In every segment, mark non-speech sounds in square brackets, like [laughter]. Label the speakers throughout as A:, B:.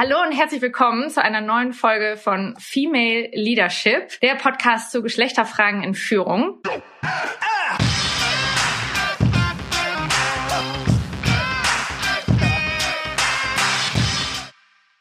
A: Hallo und herzlich willkommen zu einer neuen Folge von Female Leadership, der Podcast zu Geschlechterfragen in Führung.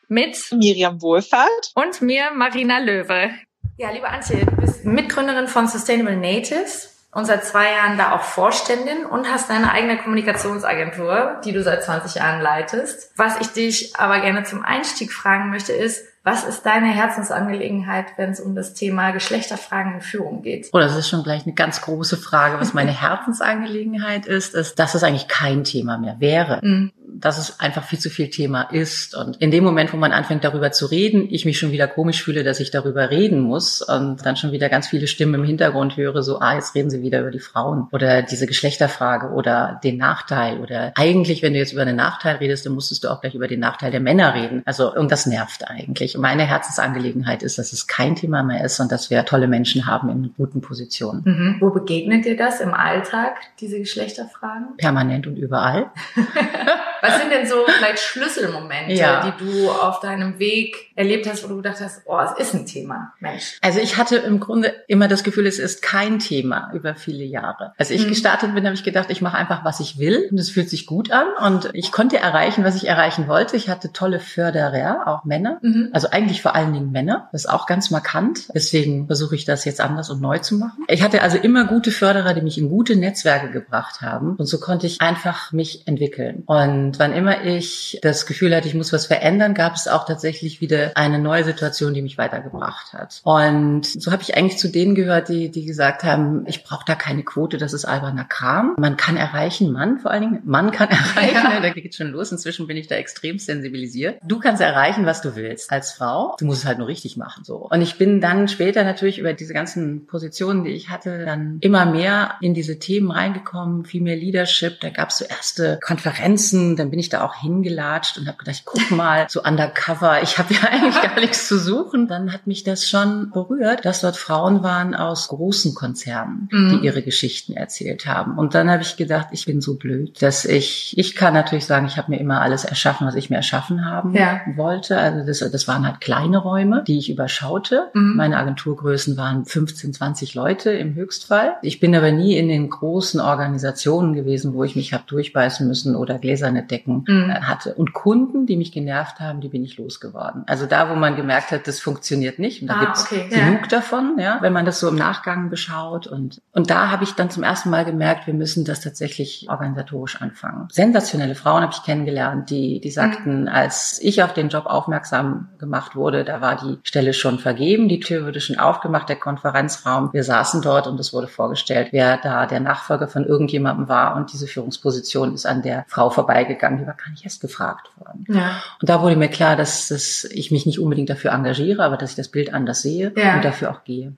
A: Mit
B: Miriam Wohlfahrt
A: und mir Marina Löwe. Ja, liebe Antje, du bist Mitgründerin von Sustainable Natives und seit zwei Jahren da auch Vorständin und hast deine eigene Kommunikationsagentur, die du seit 20 Jahren leitest. Was ich dich aber gerne zum Einstieg fragen möchte, ist, was ist deine Herzensangelegenheit, wenn es um das Thema Geschlechterfragen in Führung geht?
C: Oh, das ist schon gleich eine ganz große Frage. Was meine [laughs] Herzensangelegenheit ist, ist, dass es eigentlich kein Thema mehr wäre. Mhm dass es einfach viel zu viel Thema ist. Und in dem Moment, wo man anfängt, darüber zu reden, ich mich schon wieder komisch fühle, dass ich darüber reden muss und dann schon wieder ganz viele Stimmen im Hintergrund höre, so, ah, jetzt reden sie wieder über die Frauen oder diese Geschlechterfrage oder den Nachteil oder eigentlich, wenn du jetzt über einen Nachteil redest, dann musstest du auch gleich über den Nachteil der Männer reden. Also, und das nervt eigentlich. Und meine Herzensangelegenheit ist, dass es kein Thema mehr ist und dass wir tolle Menschen haben in guten Positionen.
A: Mhm. Wo begegnet dir das im Alltag, diese Geschlechterfragen?
C: Permanent und überall. [laughs]
A: Was sind denn so vielleicht Schlüsselmomente, ja. die du auf deinem Weg erlebt hast, wo du gedacht hast, oh, es ist ein Thema, Mensch?
C: Also ich hatte im Grunde immer das Gefühl, es ist kein Thema über viele Jahre. Als ich mhm. gestartet bin, habe ich gedacht, ich mache einfach, was ich will und es fühlt sich gut an und ich konnte erreichen, was ich erreichen wollte. Ich hatte tolle Förderer, auch Männer, mhm. also eigentlich vor allen Dingen Männer. Das ist auch ganz markant. Deswegen versuche ich das jetzt anders und neu zu machen. Ich hatte also immer gute Förderer, die mich in gute Netzwerke gebracht haben und so konnte ich einfach mich entwickeln. Und und wann immer ich das Gefühl hatte, ich muss was verändern, gab es auch tatsächlich wieder eine neue Situation, die mich weitergebracht hat. Und so habe ich eigentlich zu denen gehört, die, die gesagt haben, ich brauche da keine Quote, das ist alberner Kram. Man kann erreichen, Mann vor allen Dingen, Mann kann [laughs] erreichen, ja. da geht schon los. Inzwischen bin ich da extrem sensibilisiert. Du kannst erreichen, was du willst als Frau. Du musst es halt nur richtig machen. so. Und ich bin dann später natürlich über diese ganzen Positionen, die ich hatte, dann immer mehr in diese Themen reingekommen, viel mehr Leadership. Da gab es so erste Konferenzen, dann bin ich da auch hingelatscht und habe gedacht, guck mal, so undercover, ich habe ja [laughs] eigentlich gar nichts zu suchen. Dann hat mich das schon berührt, dass dort Frauen waren aus großen Konzernen, mhm. die ihre Geschichten erzählt haben. Und dann habe ich gedacht, ich bin so blöd, dass ich, ich kann natürlich sagen, ich habe mir immer alles erschaffen, was ich mir erschaffen haben ja. wollte. Also das, das waren halt kleine Räume, die ich überschaute. Mhm. Meine Agenturgrößen waren 15, 20 Leute im Höchstfall. Ich bin aber nie in den großen Organisationen gewesen, wo ich mich habe durchbeißen müssen oder gläserne Decken mhm. Äh, hatte. Und Kunden, die mich genervt haben, die bin ich losgeworden. Also da, wo man gemerkt hat, das funktioniert nicht. Und da ah, gibt's okay. genug ja. davon, ja, wenn man das so im Nachgang beschaut. Und, und da habe ich dann zum ersten Mal gemerkt, wir müssen das tatsächlich organisatorisch anfangen. Sensationelle Frauen habe ich kennengelernt, die, die sagten, mhm. als ich auf den Job aufmerksam gemacht wurde, da war die Stelle schon vergeben, die Tür wurde schon aufgemacht, der Konferenzraum. Wir saßen dort und es wurde vorgestellt, wer da der Nachfolger von irgendjemandem war und diese Führungsposition ist an der Frau vorbeigegangen gegangen, die war gar nicht erst gefragt worden. Ja. Und da wurde mir klar, dass, dass ich mich nicht unbedingt dafür engagiere, aber dass ich das Bild anders sehe ja. und dafür auch gehe.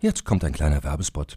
D: Jetzt kommt ein kleiner Werbespot.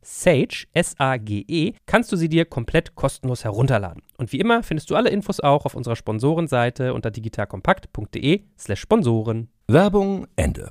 E: Sage, S-A-G-E, kannst du sie dir komplett kostenlos herunterladen. Und wie immer findest du alle Infos auch auf unserer Sponsorenseite unter digitalkompakt.de slash Sponsoren.
D: Werbung Ende.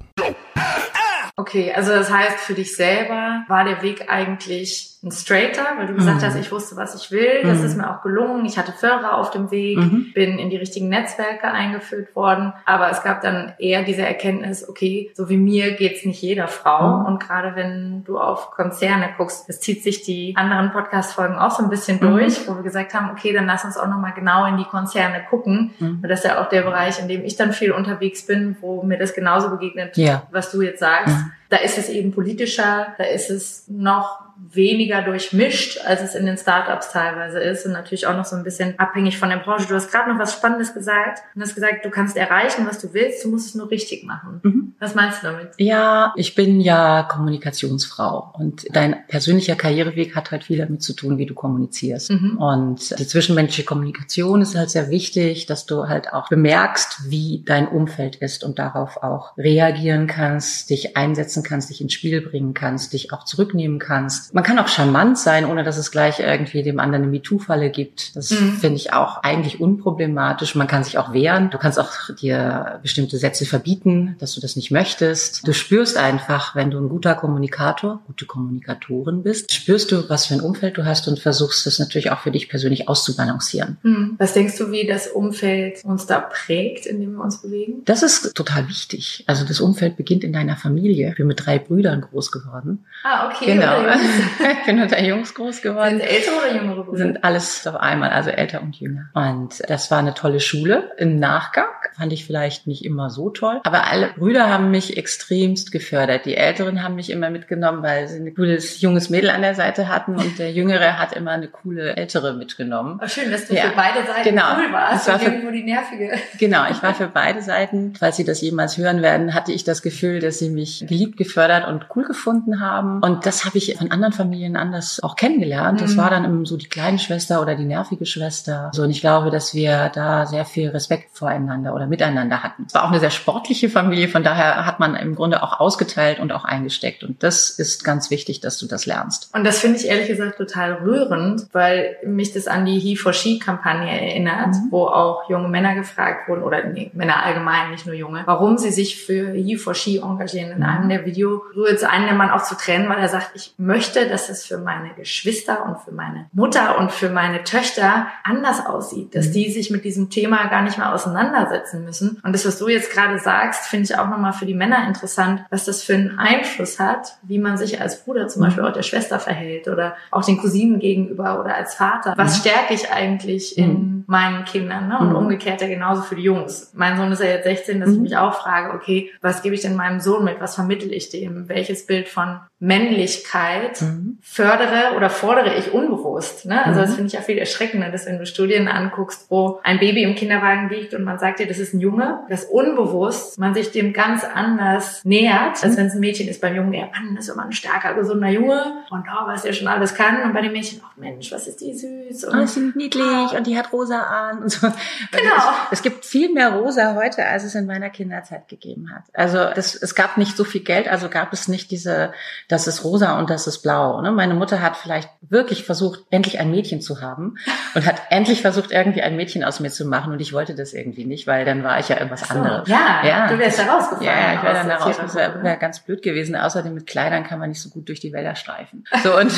A: Okay, also das heißt, für dich selber war der Weg eigentlich ein Straighter, weil du gesagt mhm. hast, ich wusste, was ich will. Das mhm. ist mir auch gelungen. Ich hatte Förderer auf dem Weg, mhm. bin in die richtigen Netzwerke eingeführt worden. Aber es gab dann eher diese Erkenntnis, okay, so wie mir geht's nicht jeder Frau. Mhm. Und gerade wenn du auf Konzerne guckst, es zieht sich die anderen Podcast-Folgen auch so ein bisschen mhm. durch, wo wir gesagt haben, okay, dann lass uns auch nochmal genau in die Konzerne gucken. Mhm. Das ist ja auch der Bereich, in dem ich dann viel unterwegs bin, wo mir das genauso begegnet, ja. was du jetzt sagst. Da ist es eben politischer, da ist es noch weniger durchmischt, als es in den Startups teilweise ist und natürlich auch noch so ein bisschen abhängig von der Branche. Du hast gerade noch was Spannendes gesagt und hast gesagt, du kannst erreichen, was du willst, du musst es nur richtig machen. Mhm. Was meinst du damit?
C: Ja, ich bin ja Kommunikationsfrau und dein persönlicher Karriereweg hat halt viel damit zu tun, wie du kommunizierst. Mhm. Und die zwischenmenschliche Kommunikation ist halt sehr wichtig, dass du halt auch bemerkst, wie dein Umfeld ist und darauf auch reagieren kannst, dich einsetzen kannst, dich ins Spiel bringen kannst, dich auch zurücknehmen kannst man kann auch charmant sein, ohne dass es gleich irgendwie dem anderen eine MeToo-Falle gibt. Das mhm. finde ich auch eigentlich unproblematisch. Man kann sich auch wehren. Du kannst auch dir bestimmte Sätze verbieten, dass du das nicht möchtest. Du spürst einfach, wenn du ein guter Kommunikator, gute Kommunikatorin bist, spürst du, was für ein Umfeld du hast und versuchst es natürlich auch für dich persönlich auszubalancieren.
A: Mhm. Was denkst du, wie das Umfeld uns da prägt, in dem wir uns bewegen?
C: Das ist total wichtig. Also das Umfeld beginnt in deiner Familie. Bin mit drei Brüdern groß geworden.
A: Ah, okay.
C: Genau. [laughs] ich bin unter Jungs groß geworden.
A: Sind ältere oder jüngere Brüder?
C: Sind alles auf einmal, also älter und jünger. Und das war eine tolle Schule. Im Nachgang fand ich vielleicht nicht immer so toll. Aber alle Brüder haben mich extremst gefördert. Die Älteren haben mich immer mitgenommen, weil sie ein cooles junges Mädel an der Seite hatten und der Jüngere hat immer eine coole Ältere mitgenommen.
A: Oh, schön, dass du ja. für beide Seiten genau. cool warst.
C: War für, die nervige. Genau, ich war für beide Seiten. Falls Sie das jemals hören werden, hatte ich das Gefühl, dass sie mich geliebt, gefördert und cool gefunden haben. Und das habe ich von anderen Familien anders auch kennengelernt. Das mhm. war dann so die kleine Schwester oder die nervige Schwester. So, und ich glaube, dass wir da sehr viel Respekt voreinander oder miteinander hatten. Es war auch eine sehr sportliche Familie, von daher hat man im Grunde auch ausgeteilt und auch eingesteckt. Und das ist ganz wichtig, dass du das lernst.
A: Und das finde ich ehrlich gesagt total rührend, weil mich das an die He for She Kampagne erinnert, mhm. wo auch junge Männer gefragt wurden, oder nee, Männer allgemein, nicht nur junge, warum sie sich für He for She engagieren. In mhm. einem der Video rührt einen der Mann auch zu trennen, weil er sagt, ich möchte, dass es für meine Geschwister und für meine Mutter und für meine Töchter anders aussieht, dass mhm. die sich mit diesem Thema gar nicht mehr auseinandersetzen müssen. Und das, was du jetzt gerade sagst, finde ich auch nochmal für die Männer interessant, was das für einen Einfluss hat, wie man sich als Bruder zum Beispiel mhm. auch der Schwester verhält oder auch den Cousinen gegenüber oder als Vater. Was mhm. stärke ich eigentlich in meinen Kindern? Ne? Und umgekehrt ja genauso für die Jungs. Mein Sohn ist ja jetzt 16, dass ich mich auch frage, okay, was gebe ich denn meinem Sohn mit? Was vermittel ich dem? Welches Bild von Männlichkeit mhm. fördere oder fordere ich unbewusst. Ne? Also mhm. das finde ich ja viel erschreckender, dass wenn du Studien anguckst, wo ein Baby im Kinderwagen liegt und man sagt dir, das ist ein Junge, dass unbewusst man sich dem ganz anders nähert, als wenn es ein Mädchen ist. Beim Jungen, der Mann ist immer ein starker, gesunder Junge und oh, was der schon alles kann. Und bei dem Mädchen, ach Mensch, was ist die süß.
C: Und, oh, sie niedlich oh. und die hat rosa an und so.
A: Genau.
C: Es, es, gibt viel mehr rosa heute, als es in meiner Kinderzeit gegeben hat. Also das, es gab nicht so viel Geld, also gab es nicht diese das ist rosa und das ist blau. Ne? Meine Mutter hat vielleicht wirklich versucht, endlich ein Mädchen zu haben und hat endlich versucht, irgendwie ein Mädchen aus mir zu machen und ich wollte das irgendwie nicht, weil dann war ich ja irgendwas so, anderes.
A: Ja, ja, du wärst da rausgefallen.
C: Ja, ich wäre dann da rausgefallen. Wäre ganz blöd gewesen. Außerdem mit Kleidern kann man nicht so gut durch die Wälder streifen. So und,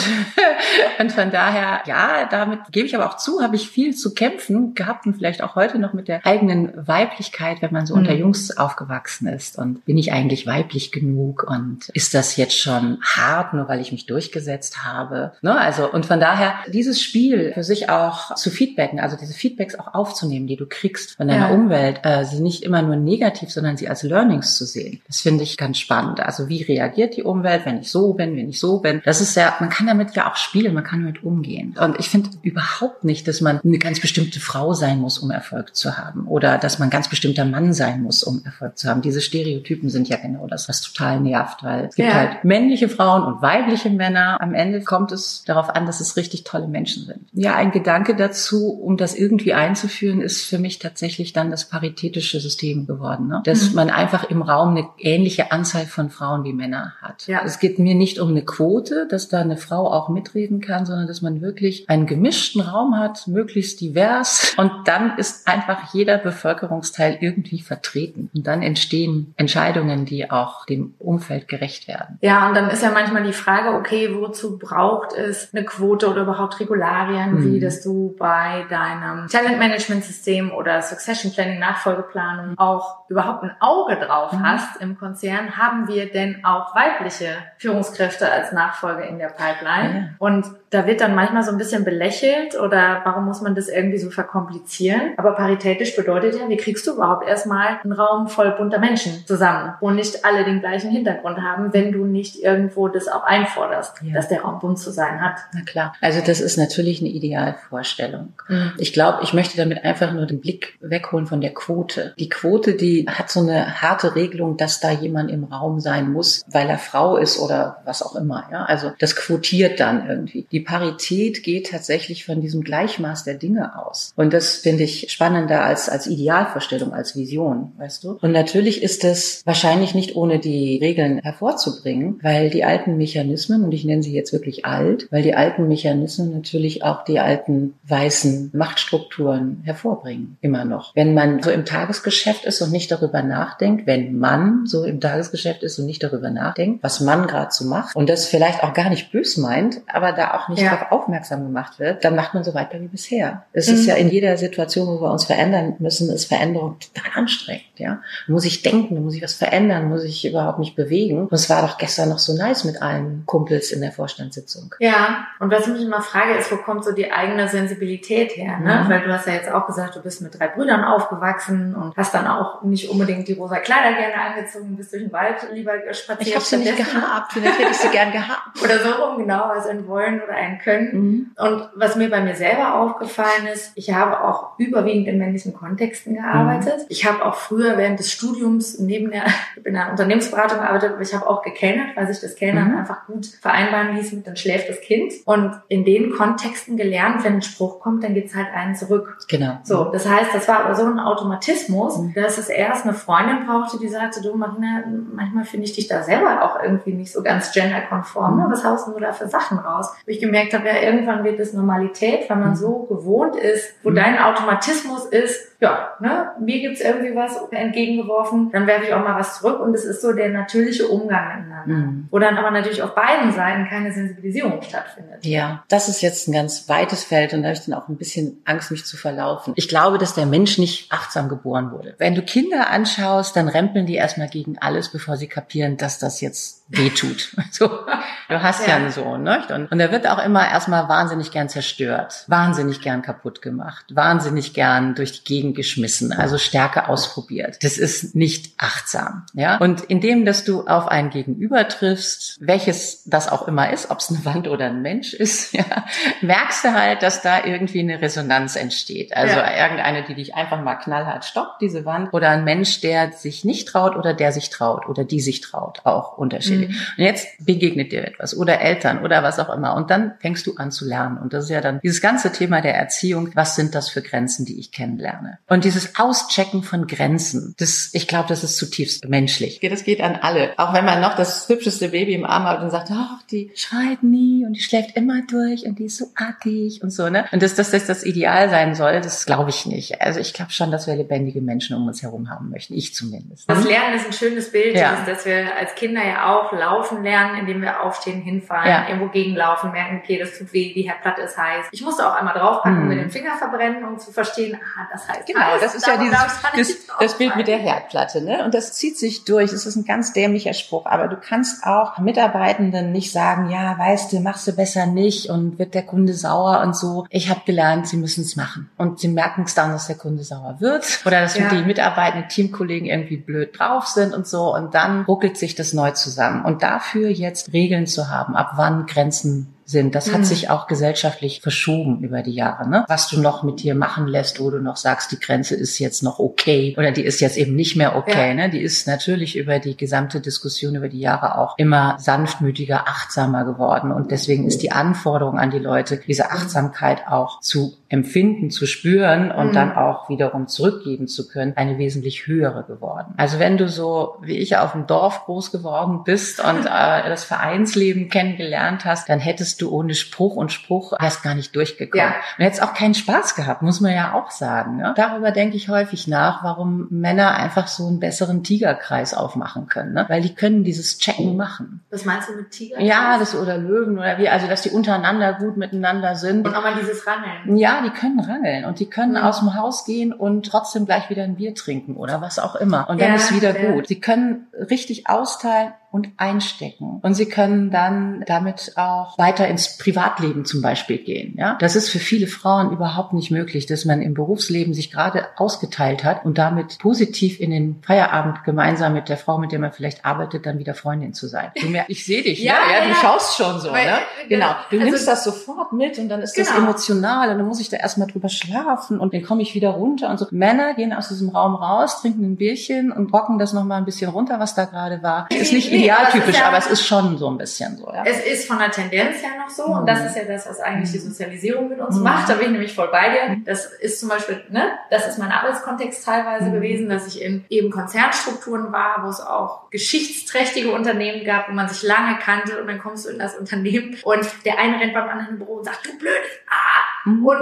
C: [laughs] und von daher, ja, damit gebe ich aber auch zu, habe ich viel zu kämpfen gehabt und vielleicht auch heute noch mit der eigenen Weiblichkeit, wenn man so mhm. unter Jungs aufgewachsen ist und bin ich eigentlich weiblich genug und ist das jetzt schon hart, nur weil ich mich durchgesetzt habe. Ne? Also, und von daher, dieses Spiel für sich auch zu feedbacken, also diese Feedbacks auch aufzunehmen, die du kriegst von deiner ja. Umwelt, äh, sie nicht immer nur negativ, sondern sie als Learnings zu sehen. Das finde ich ganz spannend. Also wie reagiert die Umwelt, wenn ich so bin, wenn ich so bin? Das ist ja, man kann damit ja auch spielen, man kann damit umgehen. Und ich finde überhaupt nicht, dass man eine ganz bestimmte Frau sein muss, um Erfolg zu haben. Oder dass man ganz bestimmter Mann sein muss, um Erfolg zu haben. Diese Stereotypen sind ja genau das, was total nervt, weil es gibt ja. halt männliche Frauen und weibliche Männer. Am Ende kommt es darauf an, dass es richtig tolle Menschen sind. Ja, ein Gedanke dazu, um das irgendwie einzuführen, ist für mich tatsächlich dann das paritätische System geworden. Ne? Dass mhm. man einfach im Raum eine ähnliche Anzahl von Frauen wie Männer hat. Ja. Es geht mir nicht um eine Quote, dass da eine Frau auch mitreden kann, sondern dass man wirklich einen gemischten Raum hat, möglichst divers. Und dann ist einfach jeder Bevölkerungsteil irgendwie vertreten. Und dann entstehen Entscheidungen, die auch dem Umfeld gerecht werden.
A: Ja, und dann ist ja manchmal die Frage, okay, wozu braucht es eine Quote oder überhaupt Regularien, mhm. wie dass du bei deinem Talentmanagement-System oder Succession Planning, Nachfolgeplanung auch überhaupt ein Auge drauf mhm. hast im Konzern? Haben wir denn auch weibliche Führungskräfte als Nachfolger in der Pipeline? Ja. Und da wird dann manchmal so ein bisschen belächelt oder warum muss man das irgendwie so verkomplizieren? Aber paritätisch bedeutet ja, wie kriegst du überhaupt erstmal einen Raum voll bunter Menschen zusammen, wo nicht alle den gleichen Hintergrund haben, wenn du nicht irgendwo das auch einforderst, ja. dass der Raum bunt zu sein hat.
C: Na klar. Also das ist natürlich eine Idealvorstellung. Mhm. Ich glaube, ich möchte damit einfach nur den Blick wegholen von der Quote. Die Quote, die hat so eine harte Regelung, dass da jemand im Raum sein muss, weil er Frau ist oder was auch immer. Ja, also das quotiert dann irgendwie. Die Parität geht tatsächlich von diesem Gleichmaß der Dinge aus. Und das finde ich spannender als, als Idealvorstellung, als Vision, weißt du? Und natürlich ist es wahrscheinlich nicht ohne die Regeln hervorzubringen, weil die alten Mechanismen, und ich nenne sie jetzt wirklich alt, weil die alten Mechanismen natürlich auch die alten weißen Machtstrukturen hervorbringen, immer noch. Wenn man so im Tagesgeschäft ist und nicht darüber nachdenkt, wenn man so im Tagesgeschäft ist und nicht darüber nachdenkt, was man gerade so macht und das vielleicht auch gar nicht bös meint, aber da auch nicht ja. darauf aufmerksam gemacht wird, dann macht man so weiter wie bisher. Es mhm. ist ja in jeder Situation, wo wir uns verändern müssen, ist Veränderung total anstrengend. Ja, muss ich denken, muss ich was verändern, muss ich überhaupt nicht bewegen. Und es war doch gestern noch so nice mit allen Kumpels in der Vorstandssitzung.
A: Ja, und was ich mich immer frage, ist, wo kommt so die eigene Sensibilität her? Ne? Mhm. Weil du hast ja jetzt auch gesagt, du bist mit drei Brüdern aufgewachsen und hast dann auch nicht unbedingt die rosa Kleider gerne angezogen, bist durch den Wald lieber spaziert.
C: Ich habe sie nicht gehabt, vielleicht hätte ich sie gern gehabt. [laughs]
A: Oder so rum, genau, also in Wollen oder ein Können. Mhm. Und was mir bei mir selber aufgefallen ist, ich habe auch überwiegend in männlichen Kontexten gearbeitet. Mhm. Ich habe auch früher während des Studiums neben der, [laughs] in der Unternehmensberatung gearbeitet, aber ich habe auch gekellnert, weil sich das Kellnern mhm. einfach gut vereinbaren ließ mit, dann schläft das Kind. Und in den Kontexten gelernt, wenn ein Spruch kommt, dann geht's halt einen zurück.
C: Genau.
A: So, das heißt, das war aber so ein Automatismus, mhm. dass es erst eine Freundin brauchte, die sagte, du Marina, manchmal finde ich dich da selber auch irgendwie nicht so ganz genderkonform. Ne? Mhm. Was haust du da für Sachen raus? Ich gemerkt habe, ja, irgendwann wird es Normalität, weil man mhm. so gewohnt ist, wo mhm. dein Automatismus ist, ja, ne, mir gibt's irgendwie was entgegengeworfen, dann werfe ich auch mal was zurück und es ist so der natürliche Umgang miteinander. Mhm. Wo dann aber natürlich auf beiden Seiten keine Sensibilisierung stattfindet.
C: Ja, das ist jetzt ein ganz weites Feld und da habe ich dann auch ein bisschen Angst, mich zu verlaufen. Ich glaube, dass der Mensch nicht achtsam geboren wurde. Wenn du Kinder anschaust, dann rempeln die erstmal gegen alles, bevor sie kapieren, dass das jetzt wehtut. [laughs] So, du hast ja, ja einen Sohn, ne? Und, und er wird auch immer erstmal wahnsinnig gern zerstört, wahnsinnig gern kaputt gemacht, wahnsinnig gern durch die Gegend geschmissen, also Stärke ausprobiert. Das ist nicht achtsam, ja. Und indem, dass du auf ein Gegenüber triffst, welches das auch immer ist, ob es eine Wand oder ein Mensch ist, [laughs] ja, merkst du halt, dass da irgendwie eine Resonanz entsteht. Also ja. irgendeine, die dich einfach mal knallhart stoppt, diese Wand, oder ein Mensch, der sich nicht traut oder der sich traut oder die sich traut, auch unterschiedlich. Mhm. Und jetzt begegnet dir etwas oder Eltern oder was auch immer und dann fängst du an zu lernen. Und das ist ja dann dieses ganze Thema der Erziehung. Was sind das für Grenzen, die ich kennenlerne? Und dieses Auschecken von Grenzen, das, ich glaube, das ist zutiefst menschlich. Das geht an alle. Auch wenn man noch das hübscheste Baby im Arm hat und sagt, ach, die schreit nie und die schläft immer durch und die ist so artig und so, ne? Und dass das, das, das Ideal sein soll, das glaube ich nicht. Also ich glaube schon, dass wir lebendige Menschen um uns herum haben möchten. Ich zumindest.
A: Das Lernen ist ein schönes Bild, ja. dass wir als Kinder ja auch laufen lernen, indem wir aufstehen, hinfallen, ja. irgendwo gegenlaufen, merken, okay, das tut weh, die Herdplatte ist heiß. Ich musste auch einmal draufpacken, mhm. mit dem Finger verbrennen, um zu verstehen, ah, das heißt
C: Genau, das ist ja dieses, das, das Bild mit der Herdplatte, ne? Und das zieht sich durch. Es ist ein ganz dämlicher Spruch, aber du kannst auch Mitarbeitenden nicht sagen, ja, weißt du, machst du besser nicht und wird der Kunde sauer und so. Ich habe gelernt, sie müssen es machen. Und sie merken es dann, dass der Kunde sauer wird oder dass ja. die mitarbeitenden Teamkollegen irgendwie blöd drauf sind und so. Und dann ruckelt sich das neu zusammen. Und dafür jetzt Regeln zu haben, ab wann Grenzen sind. Das mhm. hat sich auch gesellschaftlich verschoben über die Jahre. Ne? Was du noch mit dir machen lässt, wo du noch sagst, die Grenze ist jetzt noch okay oder die ist jetzt eben nicht mehr okay. Ja. Ne? Die ist natürlich über die gesamte Diskussion über die Jahre auch immer sanftmütiger, achtsamer geworden. Und deswegen ist die Anforderung an die Leute, diese Achtsamkeit auch zu empfinden, zu spüren und mhm. dann auch wiederum zurückgeben zu können, eine wesentlich höhere geworden. Also wenn du so wie ich auf dem Dorf groß geworden bist und [laughs] äh, das Vereinsleben kennengelernt hast, dann hättest du ohne Spruch und Spruch erst gar nicht durchgekommen. Ja. Und hättest auch keinen Spaß gehabt, muss man ja auch sagen. Ne? Darüber denke ich häufig nach, warum Männer einfach so einen besseren Tigerkreis aufmachen können. Ne? Weil die können dieses Checken machen.
A: Was meinst du mit Tiger?
C: Ja, das oder Löwen oder wie, also dass die untereinander gut miteinander sind.
A: Und auch mal dieses Rangeln.
C: Ja, die können rangeln und die können mhm. aus dem Haus gehen und trotzdem gleich wieder ein Bier trinken oder was auch immer. Und dann ja, ist wieder ja. gut. Sie können richtig austeilen und einstecken. Und sie können dann damit auch weiter ins Privatleben zum Beispiel gehen. Ja, das ist für viele Frauen überhaupt nicht möglich, dass man im Berufsleben sich gerade ausgeteilt hat und damit positiv in den Feierabend gemeinsam mit der Frau, mit der man vielleicht arbeitet, dann wieder Freundin zu sein. Du mehr, ich sehe dich, ja, ja, ja, du schaust schon so, Weil, ne? Genau. Du also, nimmst das sofort mit und dann ist genau. das emotional und dann muss ich da erstmal drüber schlafen und dann komme ich wieder runter und so. Männer gehen aus diesem Raum raus, trinken ein Bierchen und rocken das nochmal ein bisschen runter, was da gerade war. Ist nicht [laughs] idealtypisch, ja, aber es ist schon so ein bisschen so. Ja?
A: Es ist von der Tendenz her noch so mhm. und das ist ja das, was eigentlich die mhm. Sozialisierung mit uns mhm. macht. Da bin ich nämlich voll bei dir. Das ist zum Beispiel, ne, das ist mein Arbeitskontext teilweise mhm. gewesen, dass ich in eben Konzernstrukturen war, wo es auch geschichtsträchtige Unternehmen gab, wo man sich lange kannte und dann kommst du in das Unternehmen und der eine rennt beim anderen im Büro und sagt, du blödes Ah! Mhm. Und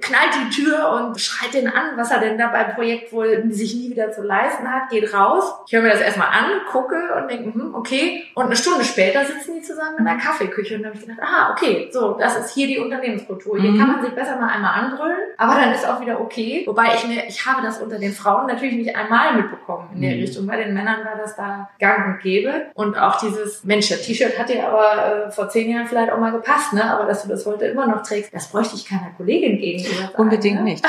A: knallt die Tür und schreit den an, was er denn da beim Projekt wohl sich nie wieder zu leisten hat, geht raus. Ich höre mir das erstmal an, gucke und denke, hm, okay. Und eine Stunde später sitzen die zusammen in der Kaffeeküche und dann habe ich gedacht, aha, okay, so, das ist hier die Unternehmenskultur. Hier mhm. kann man sich besser mal einmal anbrüllen, aber dann ist auch wieder okay. Wobei ich mir, ich habe das unter den Frauen natürlich nicht einmal mitbekommen in der mhm. Richtung. Bei den Männern war das da gang und gäbe. Und auch dieses, Mensch, das T-Shirt hat dir aber äh, vor zehn Jahren vielleicht auch mal gepasst, ne? Aber dass du das heute immer noch trägst, das bräuchte ich keiner Kollegin gegenüber.
C: Unbedingt ne? nicht.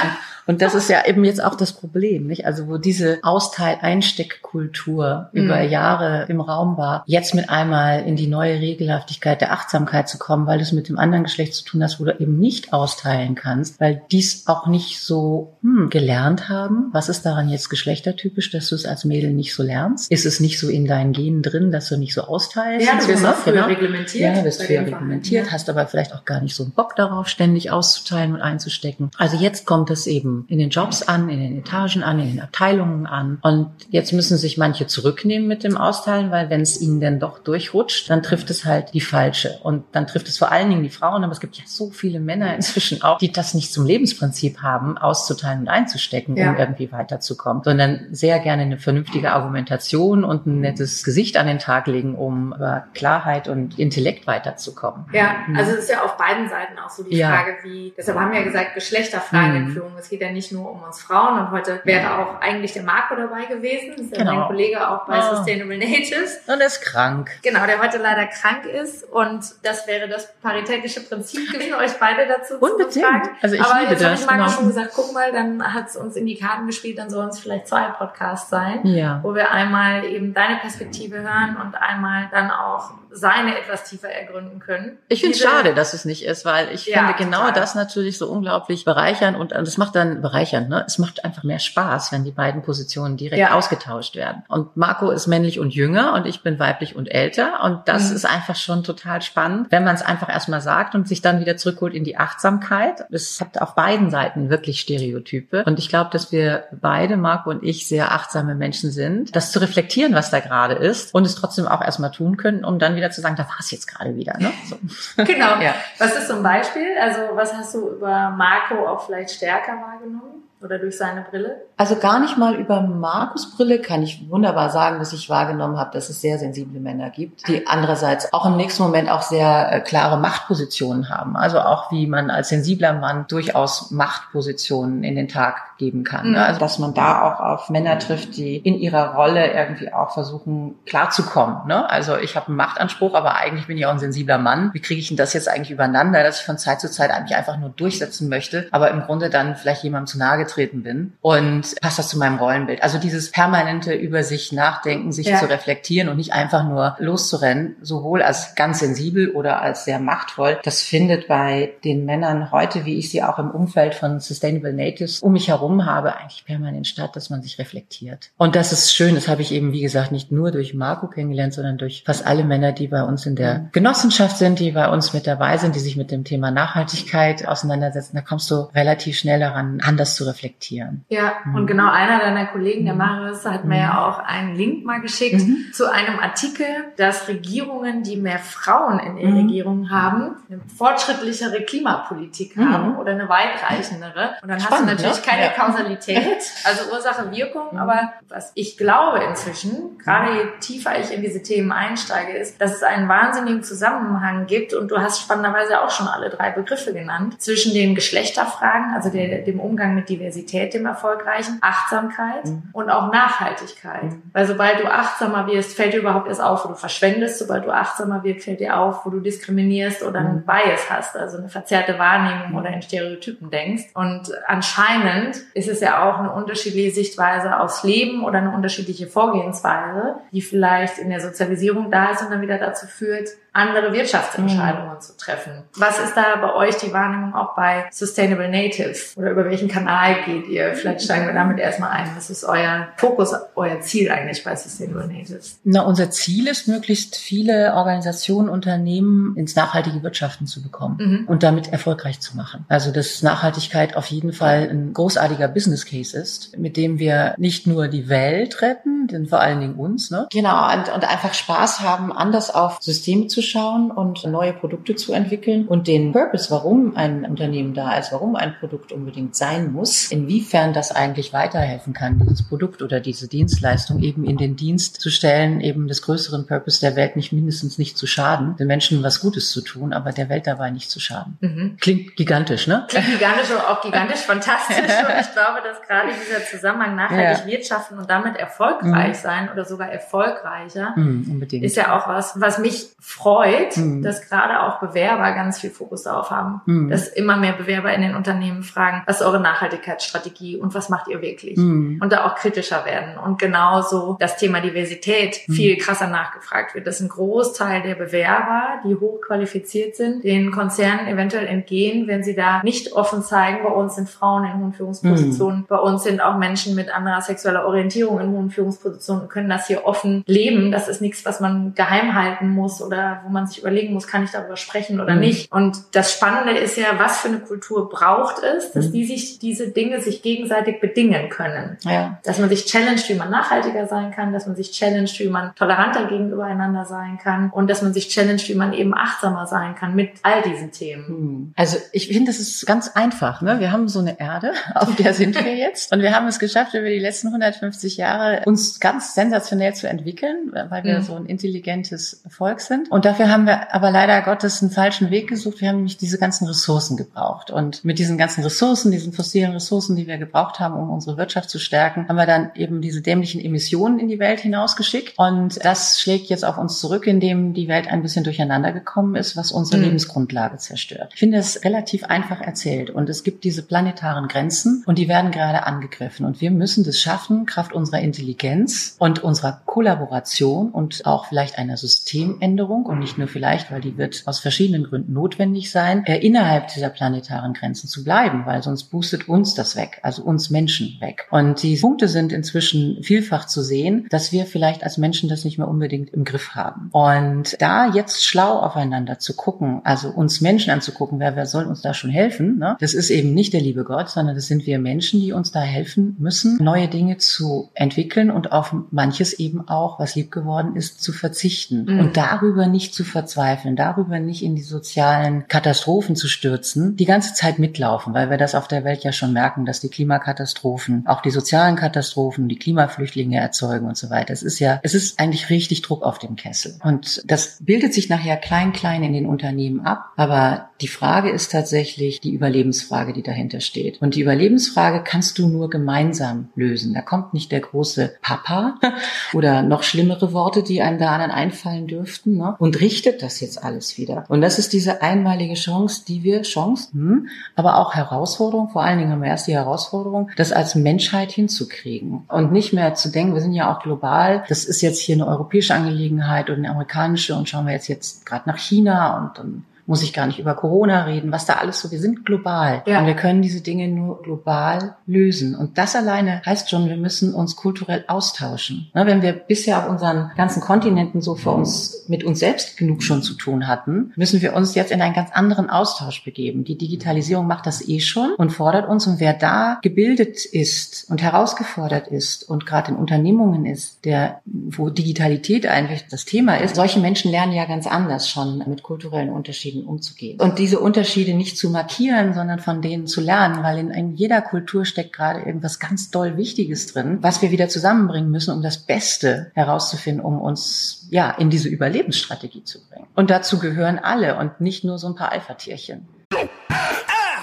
C: Und das ist ja eben jetzt auch das Problem, nicht? Also wo diese Austeil-Einsteckkultur mhm. über Jahre im Raum war, jetzt mit einmal in die neue Regelhaftigkeit der Achtsamkeit zu kommen, weil du es mit dem anderen Geschlecht zu tun hast, wo du eben nicht austeilen kannst, weil dies auch nicht so hm, gelernt haben. Was ist daran jetzt geschlechtertypisch, dass du es als Mädel nicht so lernst? Ist es nicht so in deinen Genen drin, dass du nicht so austeilst?
A: Ja, du bist auch früher genau. reglementiert.
C: Ja, du bist früher reglementiert, ja. hast aber vielleicht auch gar nicht so einen Bock darauf, ständig auszuteilen und einzustecken. Also jetzt kommt es eben in den Jobs an, in den Etagen an, in den Abteilungen an. Und jetzt müssen sich manche zurücknehmen mit dem Austeilen, weil wenn es ihnen denn doch durchrutscht, dann trifft es halt die falsche. Und dann trifft es vor allen Dingen die Frauen, aber es gibt ja so viele Männer [laughs] inzwischen auch, die das nicht zum Lebensprinzip haben, auszuteilen und einzustecken, ja. um irgendwie weiterzukommen, sondern sehr gerne eine vernünftige Argumentation und ein nettes Gesicht an den Tag legen, um über Klarheit und Intellekt weiterzukommen.
A: Ja, also es ist ja auf beiden Seiten auch so die ja. Frage, wie, deshalb haben wir ja gesagt, geschlechterfreie mhm. Führung. Es geht ja nicht nur um uns Frauen und heute wäre auch eigentlich der Marco dabei gewesen. Das ist genau. ja mein Kollege auch bei oh. Sustainable Natives.
C: Und er ist krank.
A: Genau, der heute leider krank ist und das wäre das paritätische Prinzip gewesen, euch beide dazu
C: Unbedingt. zu befragen.
A: Also ich Aber liebe jetzt habe ich Marco genau. schon gesagt, guck mal, dann hat es uns in die Karten gespielt, dann sollen es vielleicht zwei Podcasts sein,
C: ja.
A: wo wir einmal eben deine Perspektive hören und einmal dann auch seine etwas tiefer ergründen können.
C: Ich finde es schade, dass es nicht ist, weil ich ja, finde genau total. das natürlich so unglaublich bereichern und das macht dann bereichern. Ne? Es macht einfach mehr Spaß, wenn die beiden Positionen direkt ja. ausgetauscht werden. Und Marco ist männlich und jünger und ich bin weiblich und älter und das mhm. ist einfach schon total spannend, wenn man es einfach erstmal sagt und sich dann wieder zurückholt in die Achtsamkeit. Es hat auf beiden Seiten wirklich Stereotype und ich glaube, dass wir beide, Marco und ich, sehr achtsame Menschen sind, das zu reflektieren, was da gerade ist und es trotzdem auch erstmal tun können, um dann wieder zu sagen, da war es jetzt gerade wieder. Ne? So. [laughs]
A: Genau. ja. Was ist zum Beispiel? Also was hast du über Marco auch vielleicht stärker wahrgenommen? Oder durch seine Brille?
C: Also gar nicht mal über Markus Brille kann ich wunderbar sagen, dass ich wahrgenommen habe, dass es sehr sensible Männer gibt, die andererseits auch im nächsten Moment auch sehr äh, klare Machtpositionen haben. Also auch wie man als sensibler Mann durchaus Machtpositionen in den Tag geben kann. Mhm. Also dass man da auch auf Männer trifft, die in ihrer Rolle irgendwie auch versuchen klarzukommen. Ne? Also ich habe einen Machtanspruch, aber eigentlich bin ich auch ein sensibler Mann. Wie kriege ich denn das jetzt eigentlich übereinander, dass ich von Zeit zu Zeit eigentlich einfach nur durchsetzen möchte, aber im Grunde dann vielleicht jemandem zu nahe getreten bin und passt das zu meinem Rollenbild. Also dieses permanente über sich nachdenken, sich ja. zu reflektieren und nicht einfach nur loszurennen, sowohl als ganz sensibel oder als sehr machtvoll, das findet bei den Männern heute, wie ich sie auch im Umfeld von Sustainable Natives um mich herum drumherum habe, eigentlich permanent statt, dass man sich reflektiert. Und das ist schön, das habe ich eben, wie gesagt, nicht nur durch Marco kennengelernt, sondern durch fast alle Männer, die bei uns in der mhm. Genossenschaft sind, die bei uns mit dabei sind, die sich mit dem Thema Nachhaltigkeit auseinandersetzen. Da kommst du relativ schnell daran, anders zu reflektieren.
A: Ja, mhm. und genau einer deiner Kollegen, der mhm. Marius, hat mir ja auch einen Link mal geschickt mhm. zu einem Artikel, dass Regierungen, die mehr Frauen in ihren mhm. Regierungen haben, eine fortschrittlichere Klimapolitik mhm. haben oder eine weitreichendere. Und dann Spannend, hast du natürlich ne? keine ja. Kausalität, also Ursache-Wirkung. Mhm. Aber was ich glaube inzwischen, gerade je tiefer ich in diese Themen einsteige, ist, dass es einen wahnsinnigen Zusammenhang gibt. Und du hast spannenderweise auch schon alle drei Begriffe genannt, zwischen den Geschlechterfragen, also der, dem Umgang mit Diversität, dem erfolgreichen, Achtsamkeit mhm. und auch Nachhaltigkeit. Mhm. Weil sobald du achtsamer wirst, fällt dir überhaupt erst auf, wo du verschwendest. Sobald du achtsamer wirst, fällt dir auf, wo du diskriminierst oder einen mhm. Bias hast, also eine verzerrte Wahrnehmung oder in Stereotypen denkst. Und anscheinend ist es ja auch eine unterschiedliche Sichtweise aufs Leben oder eine unterschiedliche Vorgehensweise, die vielleicht in der Sozialisierung da ist und dann wieder dazu führt, andere Wirtschaftsentscheidungen mhm. zu treffen. Was ist da bei euch die Wahrnehmung auch bei Sustainable Natives? Oder über welchen Kanal geht ihr? Vielleicht steigen wir damit erstmal ein. Was ist euer Fokus, euer Ziel eigentlich bei Sustainable Natives?
C: Na, unser Ziel ist, möglichst viele Organisationen, Unternehmen ins nachhaltige Wirtschaften zu bekommen mhm. und damit erfolgreich zu machen. Also, dass Nachhaltigkeit auf jeden Fall ein großartiger Business Case ist, mit dem wir nicht nur die Welt retten, denn vor allen Dingen uns, ne? Genau, und, und einfach Spaß haben, anders auf Systeme zu schauen und neue Produkte zu entwickeln und den Purpose, warum ein Unternehmen da ist, warum ein Produkt unbedingt sein muss, inwiefern das eigentlich weiterhelfen kann, dieses Produkt oder diese Dienstleistung eben in den Dienst zu stellen, eben des größeren Purpose der Welt nicht mindestens nicht zu schaden, den Menschen was Gutes zu tun, aber der Welt dabei nicht zu schaden. Mhm. Klingt gigantisch, ne?
A: Klingt gigantisch und auch gigantisch fantastisch. Und ich glaube, dass gerade dieser Zusammenhang nachhaltig ja. wirtschaften und damit erfolgreich mhm. sein oder sogar erfolgreicher mhm, ist ja auch was, was mich freut freut, mhm. dass gerade auch Bewerber ganz viel Fokus darauf haben, mhm. dass immer mehr Bewerber in den Unternehmen fragen, was ist eure Nachhaltigkeitsstrategie und was macht ihr wirklich? Mhm. Und da auch kritischer werden. Und genauso das Thema Diversität mhm. viel krasser nachgefragt wird. Dass ein Großteil der Bewerber, die hochqualifiziert sind, den Konzernen eventuell entgehen, wenn sie da nicht offen zeigen, bei uns sind Frauen in hohen Führungspositionen, mhm. bei uns sind auch Menschen mit anderer sexueller Orientierung in hohen Führungspositionen und können das hier offen leben. Das ist nichts, was man geheim halten muss oder wo man sich überlegen muss, kann ich darüber sprechen oder mhm. nicht. Und das Spannende ist ja, was für eine Kultur braucht es, dass mhm. die sich diese Dinge sich gegenseitig bedingen können. Ja. Dass man sich challenged, wie man nachhaltiger sein kann, dass man sich challenged, wie man toleranter gegenüber einander sein kann und dass man sich challenged, wie man eben achtsamer sein kann mit all diesen Themen.
C: Mhm. Also ich finde, das ist ganz einfach. Ne? Wir haben so eine Erde, [laughs] auf der sind wir jetzt. Und wir haben es geschafft, über die letzten 150 Jahre uns ganz sensationell zu entwickeln, weil wir mhm. so ein intelligentes Volk sind. Und dafür haben wir aber leider Gottes einen falschen Weg gesucht. Wir haben nämlich diese ganzen Ressourcen gebraucht. Und mit diesen ganzen Ressourcen, diesen fossilen Ressourcen, die wir gebraucht haben, um unsere Wirtschaft zu stärken, haben wir dann eben diese dämlichen Emissionen in die Welt hinausgeschickt. Und das schlägt jetzt auf uns zurück, indem die Welt ein bisschen durcheinander gekommen ist, was unsere mhm. Lebensgrundlage zerstört. Ich finde es relativ einfach erzählt. Und es gibt diese planetaren Grenzen und die werden gerade angegriffen. Und wir müssen das schaffen, Kraft unserer Intelligenz und unserer Kollaboration und auch vielleicht einer Systemänderung und nicht nur vielleicht, weil die wird aus verschiedenen Gründen notwendig sein, äh, innerhalb dieser planetaren Grenzen zu bleiben, weil sonst boostet uns das weg, also uns Menschen weg. Und die Punkte sind inzwischen vielfach zu sehen, dass wir vielleicht als Menschen das nicht mehr unbedingt im Griff haben. Und da jetzt schlau aufeinander zu gucken, also uns Menschen anzugucken, wer, wer soll uns da schon helfen, ne? das ist eben nicht der liebe Gott, sondern das sind wir Menschen, die uns da helfen müssen, neue Dinge zu entwickeln und auf manches eben auch, was lieb geworden ist, zu verzichten mhm. und darüber nicht zu verzweifeln, darüber nicht in die sozialen Katastrophen zu stürzen, die ganze Zeit mitlaufen, weil wir das auf der Welt ja schon merken, dass die Klimakatastrophen, auch die sozialen Katastrophen, die Klimaflüchtlinge erzeugen und so weiter. Es ist ja, es ist eigentlich richtig Druck auf dem Kessel. Und das bildet sich nachher klein, klein in den Unternehmen ab. Aber die Frage ist tatsächlich die Überlebensfrage, die dahinter steht. Und die Überlebensfrage kannst du nur gemeinsam lösen. Da kommt nicht der große Papa [laughs] oder noch schlimmere Worte, die einem da dann einfallen dürften. Ne? Und richtet das jetzt alles wieder. Und das ist diese einmalige Chance, die wir, Chance, hm, aber auch Herausforderung, vor allen Dingen haben wir erst die Herausforderung, das als Menschheit hinzukriegen. Und nicht mehr zu denken, wir sind ja auch global, das ist jetzt hier eine europäische Angelegenheit oder eine amerikanische und schauen wir jetzt, jetzt gerade nach China und dann muss ich gar nicht über Corona reden, was da alles so, wir sind global. Ja. Und wir können diese Dinge nur global lösen. Und das alleine heißt schon, wir müssen uns kulturell austauschen. Ne, wenn wir bisher auf unseren ganzen Kontinenten so für uns, mit uns selbst genug schon zu tun hatten, müssen wir uns jetzt in einen ganz anderen Austausch begeben. Die Digitalisierung macht das eh schon und fordert uns. Und wer da gebildet ist und herausgefordert ist und gerade in Unternehmungen ist, der, wo Digitalität eigentlich das Thema ist, solche Menschen lernen ja ganz anders schon mit kulturellen Unterschieden umzugehen. Und diese Unterschiede nicht zu markieren, sondern von denen zu lernen, weil in jeder Kultur steckt gerade irgendwas ganz doll Wichtiges drin, was wir wieder zusammenbringen müssen, um das Beste herauszufinden, um uns ja in diese Überlebensstrategie zu bringen. Und dazu gehören alle und nicht nur so ein paar Alpha-Tierchen.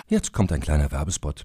D: Jetzt kommt ein kleiner Werbespot.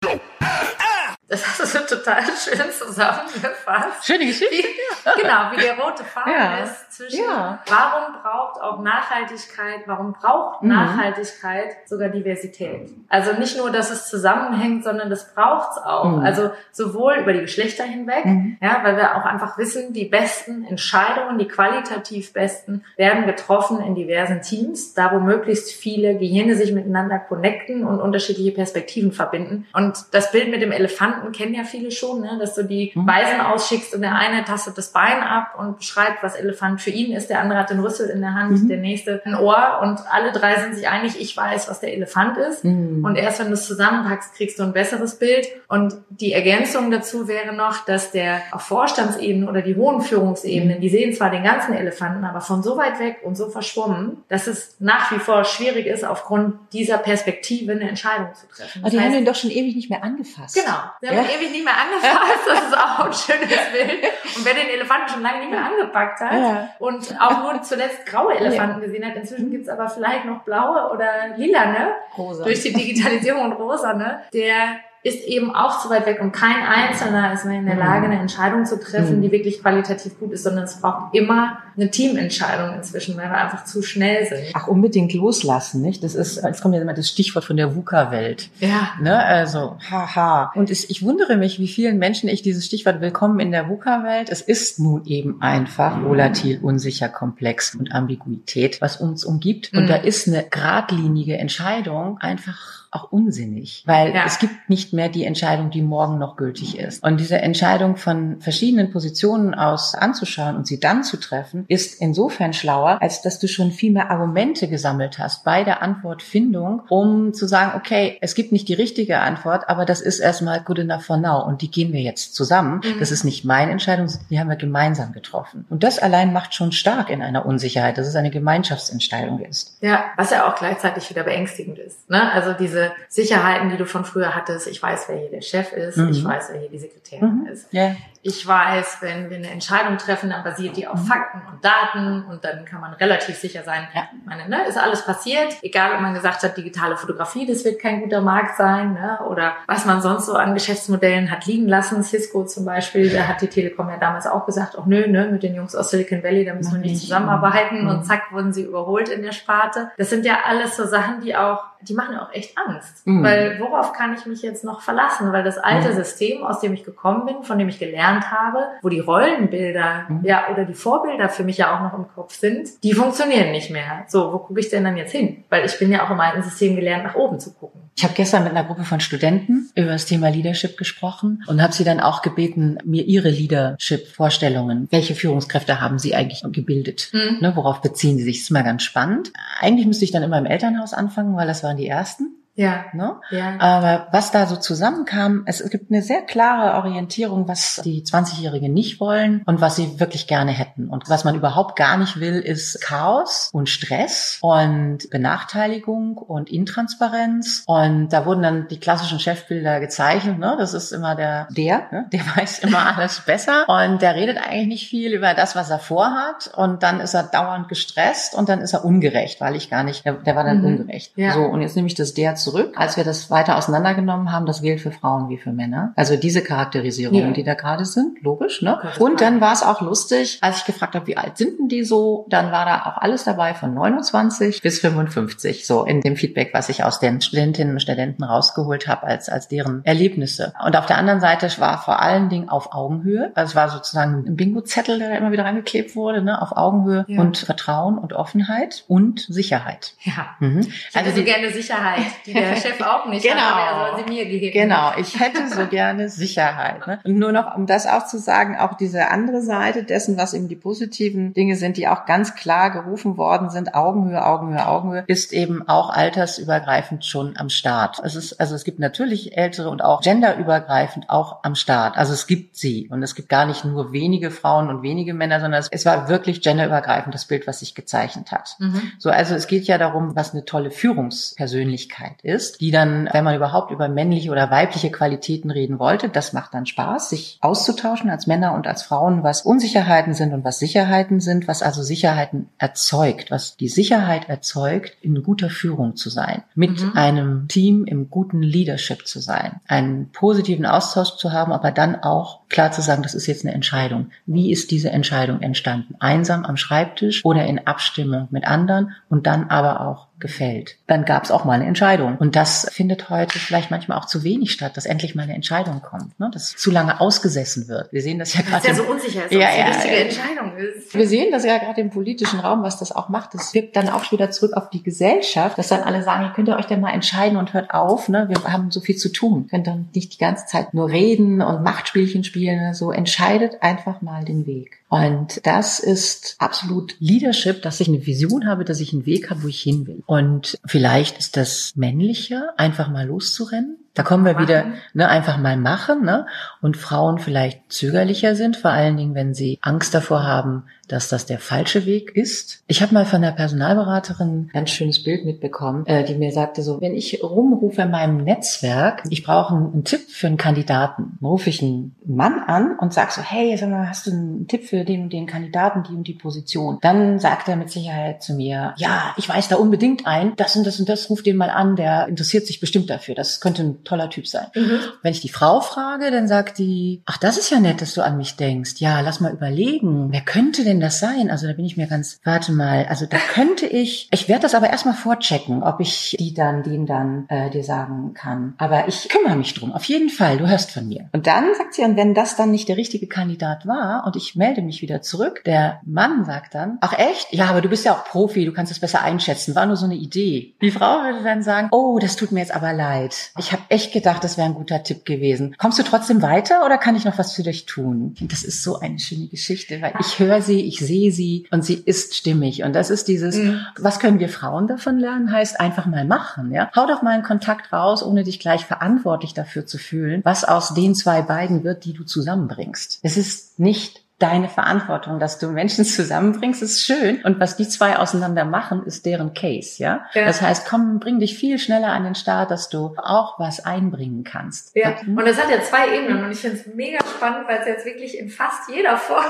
A: Das hast du total schön zusammengefasst.
C: Schöne Geschichte.
A: genau, wie der rote Faden ja. ist zwischen, ja. warum braucht auch Nachhaltigkeit, warum braucht mhm. Nachhaltigkeit sogar Diversität? Also nicht nur, dass es zusammenhängt, sondern das braucht's auch. Mhm. Also sowohl über die Geschlechter hinweg, mhm. ja, weil wir auch einfach wissen, die besten Entscheidungen, die qualitativ besten, werden getroffen in diversen Teams, da wo möglichst viele Gehirne sich miteinander connecten und unterschiedliche Perspektiven verbinden. Und das Bild mit dem Elefanten Elefanten kennen ja viele schon, ne? dass du die mhm. Weisen ausschickst und der eine tastet das Bein ab und beschreibt, was Elefant für ihn ist, der andere hat den Rüssel in der Hand, mhm. der nächste ein Ohr und alle drei sind sich einig, ich weiß, was der Elefant ist. Mhm. Und erst wenn du es zusammenpackst, kriegst du ein besseres Bild. Und die Ergänzung dazu wäre noch, dass der auf Vorstandsebene oder die hohen Führungsebenen, mhm. die sehen zwar den ganzen Elefanten, aber von so weit weg und so verschwommen, dass es nach wie vor schwierig ist, aufgrund dieser Perspektive eine Entscheidung zu treffen.
C: aber die heißt, haben den doch schon ewig nicht mehr angefasst.
A: Genau. Der ja. ewig nicht mehr angefasst. Das ist auch ein schönes Bild. Und wer den Elefanten schon lange nicht mehr angepackt hat ja. und auch nur zuletzt graue Elefanten ja. gesehen hat, inzwischen gibt's aber vielleicht noch blaue oder lilane Rosa. durch die Digitalisierung und rosa, ne? Der ist eben auch zu weit weg und kein Einzelner ist mehr in der Lage, eine Entscheidung zu treffen, die wirklich qualitativ gut ist, sondern es braucht immer eine Teamentscheidung inzwischen, weil wir einfach zu schnell sind.
C: Ach, unbedingt loslassen, nicht? Das ist, jetzt kommt ja immer das Stichwort von der VUCA-Welt.
A: Ja.
C: Ne? Also, haha. Und es, ich wundere mich, wie vielen Menschen ich dieses Stichwort Willkommen in der VUCA-Welt. Es ist nun eben einfach volatil, unsicher, komplex und Ambiguität, was uns umgibt. Und mhm. da ist eine geradlinige Entscheidung einfach auch unsinnig, weil ja. es gibt nicht mehr die Entscheidung, die morgen noch gültig ist. Und diese Entscheidung von verschiedenen Positionen aus anzuschauen und sie dann zu treffen, ist insofern schlauer, als dass du schon viel mehr Argumente gesammelt hast bei der Antwortfindung, um zu sagen, okay, es gibt nicht die richtige Antwort, aber das ist erstmal good enough for now und die gehen wir jetzt zusammen. Mhm. Das ist nicht meine Entscheidung, die haben wir gemeinsam getroffen. Und das allein macht schon stark in einer Unsicherheit, dass es eine Gemeinschaftsentscheidung ist.
A: Ja, was ja auch gleichzeitig wieder beängstigend ist. Ne? Also diese diese Sicherheiten, die du von früher hattest. Ich weiß, wer hier der Chef ist. Mhm. Ich weiß, wer hier die Sekretärin mhm. ist. Yeah. Ich weiß, wenn wir eine Entscheidung treffen, dann basiert die auf mhm. Fakten und Daten und dann kann man relativ sicher sein, ja. meine, ne, ist alles passiert. Egal, ob man gesagt hat, digitale Fotografie, das wird kein guter Markt sein, ne, oder was man sonst so an Geschäftsmodellen hat liegen lassen. Cisco zum Beispiel, da hat die Telekom ja damals auch gesagt, auch nö, ne, mit den Jungs aus Silicon Valley, da müssen wir nicht zusammenarbeiten mhm. und zack, wurden sie überholt in der Sparte. Das sind ja alles so Sachen, die auch, die machen auch echt Angst. Mhm. Weil worauf kann ich mich jetzt noch verlassen? Weil das alte mhm. System, aus dem ich gekommen bin, von dem ich gelernt gelernt habe, wo die Rollenbilder, mhm. ja, oder die Vorbilder für mich ja auch noch im Kopf sind, die funktionieren nicht mehr. So, wo gucke ich denn dann jetzt hin? Weil ich bin ja auch im alten System gelernt, nach oben zu gucken.
C: Ich habe gestern mit einer Gruppe von Studenten über das Thema Leadership gesprochen und habe sie dann auch gebeten, mir ihre Leadership-Vorstellungen, welche Führungskräfte haben sie eigentlich gebildet, mhm. ne, worauf beziehen sie sich, das ist mal ganz spannend. Eigentlich müsste ich dann immer im Elternhaus anfangen, weil das waren die ersten.
A: Ja.
C: Ne? ja. Aber was da so zusammenkam, es, gibt eine sehr klare Orientierung, was die 20-Jährigen nicht wollen und was sie wirklich gerne hätten. Und was man überhaupt gar nicht will, ist Chaos und Stress und Benachteiligung und Intransparenz. Und da wurden dann die klassischen Chefbilder gezeichnet. Ne? Das ist immer der, der, ne? der [laughs] weiß immer alles besser. Und der redet eigentlich nicht viel über das, was er vorhat. Und dann ist er dauernd gestresst und dann ist er ungerecht, weil ich gar nicht, der, der war dann mhm. ungerecht. Ja. So, und jetzt nehme ich das der zurück, als wir das weiter auseinandergenommen haben. Das gilt für Frauen wie für Männer. Also diese Charakterisierungen, ja. die da gerade sind, logisch, ne? Und dann war es auch lustig, als ich gefragt habe, wie alt sind denn die so, dann war da auch alles dabei von 29 bis 55, so in dem Feedback, was ich aus den Studentinnen und Studenten rausgeholt habe, als, als deren Erlebnisse. Und auf der anderen Seite war vor allen Dingen auf Augenhöhe. Also es war sozusagen ein Bingo-Zettel, der da immer wieder reingeklebt wurde, ne? auf Augenhöhe ja. und Vertrauen und Offenheit und Sicherheit.
A: Ja. Mhm. Ich also so gerne Sicherheit. [laughs] Die der Chef auch nicht
C: genau. hat, aber er soll sie mir geben. Genau, ich hätte so gerne Sicherheit. Ne? Und nur noch, um das auch zu sagen, auch diese andere Seite dessen, was eben die positiven Dinge sind, die auch ganz klar gerufen worden sind, Augenhöhe, Augenhöhe, Augenhöhe, ist eben auch altersübergreifend schon am Start. Es ist, also es gibt natürlich ältere und auch genderübergreifend auch am Start. Also es gibt sie und es gibt gar nicht nur wenige Frauen und wenige Männer, sondern es, war wirklich genderübergreifend das Bild, was sich gezeichnet hat. Mhm. So, also es geht ja darum, was eine tolle Führungspersönlichkeit ist, die dann, wenn man überhaupt über männliche oder weibliche Qualitäten reden wollte, das macht dann Spaß, sich auszutauschen als Männer und als Frauen, was Unsicherheiten sind und was Sicherheiten sind, was also Sicherheiten erzeugt, was die Sicherheit erzeugt, in guter Führung zu sein, mit mhm. einem Team im guten Leadership zu sein, einen positiven Austausch zu haben, aber dann auch klar zu sagen, das ist jetzt eine Entscheidung. Wie ist diese Entscheidung entstanden? Einsam am Schreibtisch oder in Abstimmung mit anderen und dann aber auch gefällt. Dann gab es auch mal eine Entscheidung. Und das findet heute vielleicht manchmal auch zu wenig statt, dass endlich mal eine Entscheidung kommt, ne? dass zu lange ausgesessen wird. Wir sehen das ja gerade.
A: Das ist ja so unsicher, ist, ja, ja, die richtige ja. Entscheidung ist.
C: Wir sehen das ja gerade im politischen Raum, was das auch macht. Das wirkt dann auch wieder zurück auf die Gesellschaft, dass dann alle sagen, ihr könnt ihr euch denn mal entscheiden und hört auf, ne? wir haben so viel zu tun. Ihr könnt dann nicht die ganze Zeit nur reden und Machtspielchen spielen. So entscheidet einfach mal den Weg. Und das ist absolut Leadership, dass ich eine Vision habe, dass ich einen Weg habe, wo ich hin will. Und vielleicht ist das männlicher, einfach mal loszurennen da kommen wir wieder, ne, einfach mal machen, ne? Und Frauen vielleicht zögerlicher sind, vor allen Dingen, wenn sie Angst davor haben, dass das der falsche Weg ist. Ich habe mal von der Personalberaterin ein ganz schönes Bild mitbekommen, äh, die mir sagte so, wenn ich rumrufe in meinem Netzwerk, ich brauche einen, einen Tipp für einen Kandidaten, dann rufe ich einen Mann an und sag so, hey, sag mal, hast du einen Tipp für den und den Kandidaten, die und die Position? Dann sagt er mit Sicherheit zu mir, ja, ich weiß da unbedingt ein, das und das und das, ruf den mal an, der interessiert sich bestimmt dafür. Das könnte ein toller Typ sein. Mhm. Wenn ich die Frau frage, dann sagt die, ach, das ist ja nett, dass du an mich denkst. Ja, lass mal überlegen, wer könnte denn das sein? Also da bin ich mir ganz, warte mal, also da könnte ich, ich werde das aber erstmal vorchecken, ob ich die dann, den dann äh, dir sagen kann. Aber ich kümmere mich drum, auf jeden Fall, du hörst von mir. Und dann sagt sie, und wenn das dann nicht der richtige Kandidat war und ich melde mich wieder zurück, der Mann sagt dann, ach echt? Ja, aber du bist ja auch Profi, du kannst das besser einschätzen, war nur so eine Idee. Die Frau würde dann sagen, oh, das tut mir jetzt aber leid. Ich habe echt gedacht, das wäre ein guter Tipp gewesen. Kommst du trotzdem weiter oder kann ich noch was für dich tun? Das ist so eine schöne Geschichte, weil ich höre sie, ich sehe sie und sie ist stimmig. Und das ist dieses, mhm. was können wir Frauen davon lernen? Heißt einfach mal machen, ja. Hau doch mal einen Kontakt raus, ohne dich gleich verantwortlich dafür zu fühlen, was aus den zwei beiden wird, die du zusammenbringst. Es ist nicht deine Verantwortung, dass du Menschen [laughs] zusammenbringst, ist schön. Und was die zwei auseinander machen, ist deren Case, ja? ja. Das heißt, komm, bring dich viel schneller an den Start, dass du auch was einbringen kannst.
A: Ja, und es hat ja zwei Ebenen und ich finde es mega spannend, weil es jetzt wirklich in fast jeder [laughs] Folge,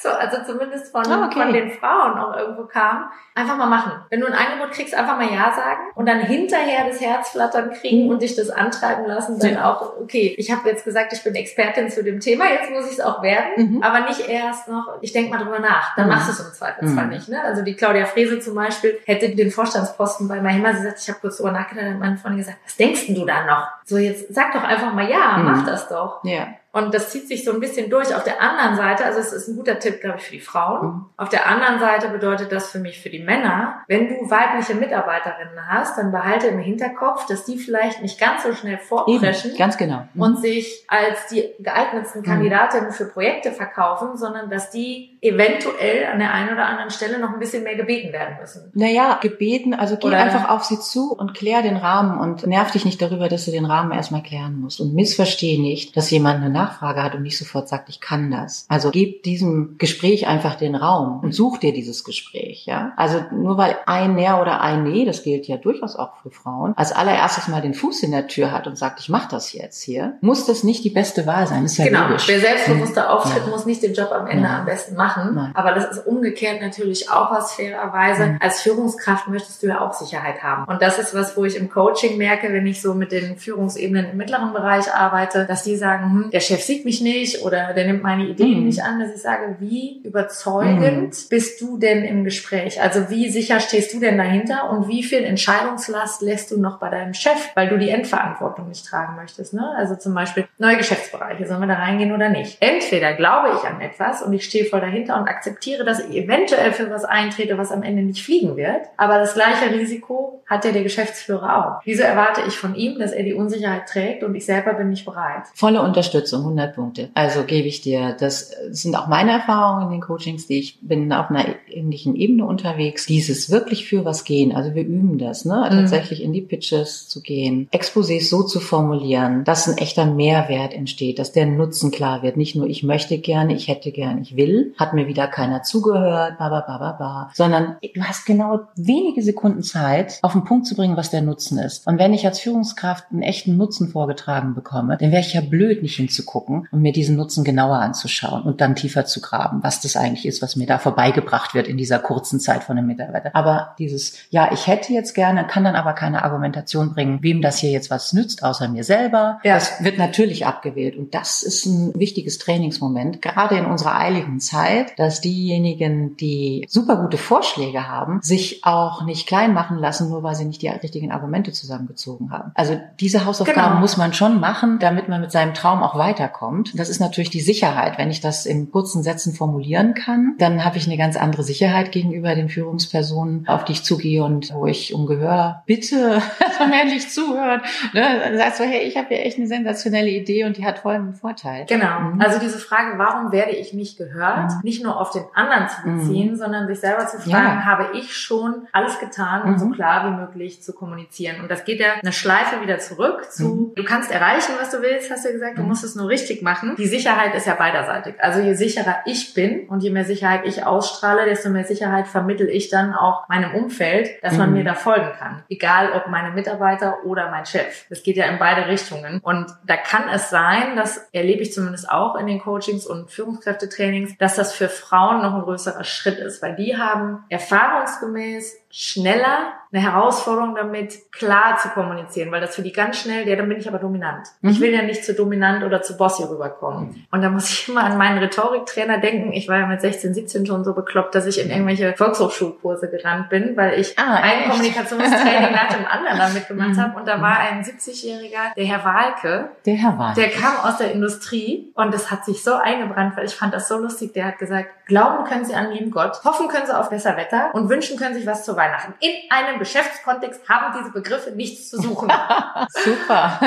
A: so, also zumindest von, oh, okay. von den Frauen auch irgendwo kam, einfach mal machen. Wenn du ein Angebot kriegst, einfach mal Ja sagen und dann hinterher das Herzflattern kriegen mhm. und dich das antreiben lassen, dann ja. auch, okay, ich habe jetzt gesagt, ich bin Expertin zu dem Thema, jetzt muss ich es auch werden, mhm. aber nicht nicht erst noch, ich denke mal drüber nach, dann mhm. machst du es im Zweifelsfall mhm. nicht. Ne? Also die Claudia Frese zum Beispiel hätte den Vorstandsposten bei Mahima, sie sagt, ich habe kurz drüber nachgedacht, und meine Freundin gesagt, was denkst du da noch? So, jetzt sag doch einfach mal ja, mach
C: Mhm.
A: das doch.
C: Ja.
A: Und das zieht sich so ein bisschen durch. Auf der anderen Seite, also es ist ein guter Tipp, glaube ich, für die Frauen.
C: Mhm.
A: Auf der anderen Seite bedeutet das für mich für die Männer, wenn du weibliche Mitarbeiterinnen hast, dann behalte im Hinterkopf, dass die vielleicht nicht ganz so schnell
C: Eben,
A: vorpreschen
C: ganz genau. Mhm.
A: und sich als die geeignetsten Kandidatinnen für Projekte verkaufen, sondern dass die eventuell an der einen oder anderen Stelle noch ein bisschen mehr gebeten werden müssen.
C: Naja, gebeten, also geh
A: Oder-
C: einfach auf sie zu und klär den Rahmen und nerv dich nicht darüber, dass du den Rahmen erstmal klären musst. Und missversteh nicht, dass jemand eine Nachfrage hat und nicht sofort sagt, ich kann das. Also gib diesem Gespräch einfach den Raum und such dir dieses Gespräch, ja. Also nur weil ein Ja oder ein Nee, das gilt ja durchaus auch für Frauen, als allererstes mal den Fuß in der Tür hat und sagt, ich mach das jetzt hier, muss das nicht die beste Wahl sein. Das ist ja
A: genau.
C: logisch.
A: Wer selbstbewusster auftritt,
C: Ja.
A: muss nicht den Job am Ende
C: Nein.
A: am besten machen.
C: Nein.
A: Aber das ist umgekehrt natürlich auch was fairerweise.
C: Mhm.
A: Als Führungskraft möchtest du ja auch Sicherheit haben. Und das ist was, wo ich im Coaching merke, wenn ich so mit den Führungsebenen im mittleren Bereich arbeite, dass die sagen, hm, der Chef sieht mich nicht oder der nimmt meine Ideen
C: Mhm.
A: nicht an, dass ich sage, wie überzeugend bist du denn im Gespräch? Also wie sicher stehst du denn dahinter und wie viel Entscheidungslast lässt du noch bei deinem Chef, weil du die Endverantwortung nicht tragen möchtest? Ne? Also zum Beispiel neue Geschäftsbereiche, sollen wir da reingehen oder nicht? Entweder glaube ich an etwas und ich stehe voll dahinter und akzeptiere, dass ich eventuell für was eintrete, was am Ende nicht fliegen wird, aber das gleiche Risiko hat ja der Geschäftsführer auch. Wieso erwarte ich von ihm, dass er die Unsicherheit trägt und ich selber bin nicht bereit?
C: Volle Unterstützung, 100 Punkte. Also gebe ich dir, das sind auch meine Erfahrungen in den Coachings, die ich bin auf einer ähnlichen Ebene unterwegs. Dieses wirklich für was gehen, also wir üben das, ne?
A: Mhm.
C: tatsächlich in die Pitches zu gehen, Exposés so zu formulieren, dass ein echter Mehrwert entsteht, dass der Nutzen klar wird. Nicht nur ich möchte gerne, ich hätte gern, ich will, hat mir wieder keiner zugehört, ba, ba, ba, ba, ba, sondern du hast genau wenige Sekunden Zeit, auf den Punkt zu bringen, was der Nutzen ist. Und wenn ich als Führungskraft einen echten Nutzen vorgetragen bekomme, dann wäre ich ja blöd, nicht hinzugucken und mir diesen Nutzen genauer anzuschauen und dann tiefer zu graben, was das eigentlich ist, was mir da vorbeigebracht wird in dieser kurzen Zeit von einem Mitarbeiter. Aber dieses, ja, ich hätte jetzt gerne, kann dann aber keine Argumentation bringen, wem das hier jetzt was nützt, außer mir selber.
A: Ja.
C: Das wird natürlich abgewählt. Und das ist ein wichtiges Trainingsmoment, gerade in unserer eiligen Zeit, dass diejenigen, die super gute Vorschläge haben, sich auch nicht klein machen lassen, nur weil sie nicht die richtigen Argumente zusammengezogen haben. Also diese Hausaufgaben
A: Genau.
C: muss man schon machen, damit man mit seinem Traum auch weiterkommt. Das ist natürlich die Sicherheit. Wenn ich das in kurzen Sätzen formulieren kann, dann habe ich eine ganz andere Sicherheit gegenüber den Führungspersonen, auf die ich zugehe und wo ich um Gehör bitte, [laughs] dass man endlich zuhört. Ne? Dann sagst du, hey, ich habe hier echt eine sensationelle Idee und die hat voll einen Vorteil.
A: Genau.
C: Mhm.
A: Also diese Frage, warum werde ich nicht gehört,
C: Mhm.
A: nicht nur auf den anderen zu beziehen, sondern sich selber zu fragen,
C: Ja.
A: habe ich schon alles getan, um
C: Mhm.
A: so klar wie möglich zu kommunizieren. Und das geht ja eine Schleife wieder zurück zu,
C: Mhm.
A: du kannst erreichen, was du willst, hast du gesagt, du
C: Mhm.
A: musst es nur richtig machen. Die Sicherheit ist ja beiderseitig. Also je sicherer ich bin und je mehr Sicherheit ich ausstrahle, desto mehr Sicherheit vermittel ich dann auch meinem Umfeld, dass man
C: Mhm.
A: mir da folgen kann. Egal ob meine Mitarbeiter oder mein Chef. Das geht ja in beide Richtungen. Und da kann es sein, das erlebe ich zumindest auch in den Coachings und Führungskräftetrainings, dass das für Frauen noch ein größerer Schritt ist, weil die haben erfahrungsgemäß schneller eine Herausforderung damit, klar zu kommunizieren, weil das für die ganz schnell, ja, dann bin ich aber dominant. Ich
C: Mhm.
A: will ja nicht zu dominant oder zu bossy rüberkommen. Und da muss ich immer an meinen Rhetoriktrainer denken. Ich war ja mit 16, 17 schon so bekloppt, dass ich in irgendwelche Volkshochschulkurse gerannt bin, weil ich
C: Ah,
A: ein
C: echt?
A: Kommunikationstraining nach dem anderen [laughs] da mitgemacht
C: Mhm.
A: habe. Und da war ein 70-Jähriger, der Herr Walke,
C: Der Herr war.
A: der kam aus der Industrie und das hat sich so eingebrannt, weil ich fand das so lustig. Der hat gesagt, glauben können Sie an lieben Gott, hoffen können Sie auf besser Wetter und wünschen können sich was zu Weihnachten. In einem Geschäftskontext haben diese Begriffe nichts zu suchen. [laughs]
C: Super.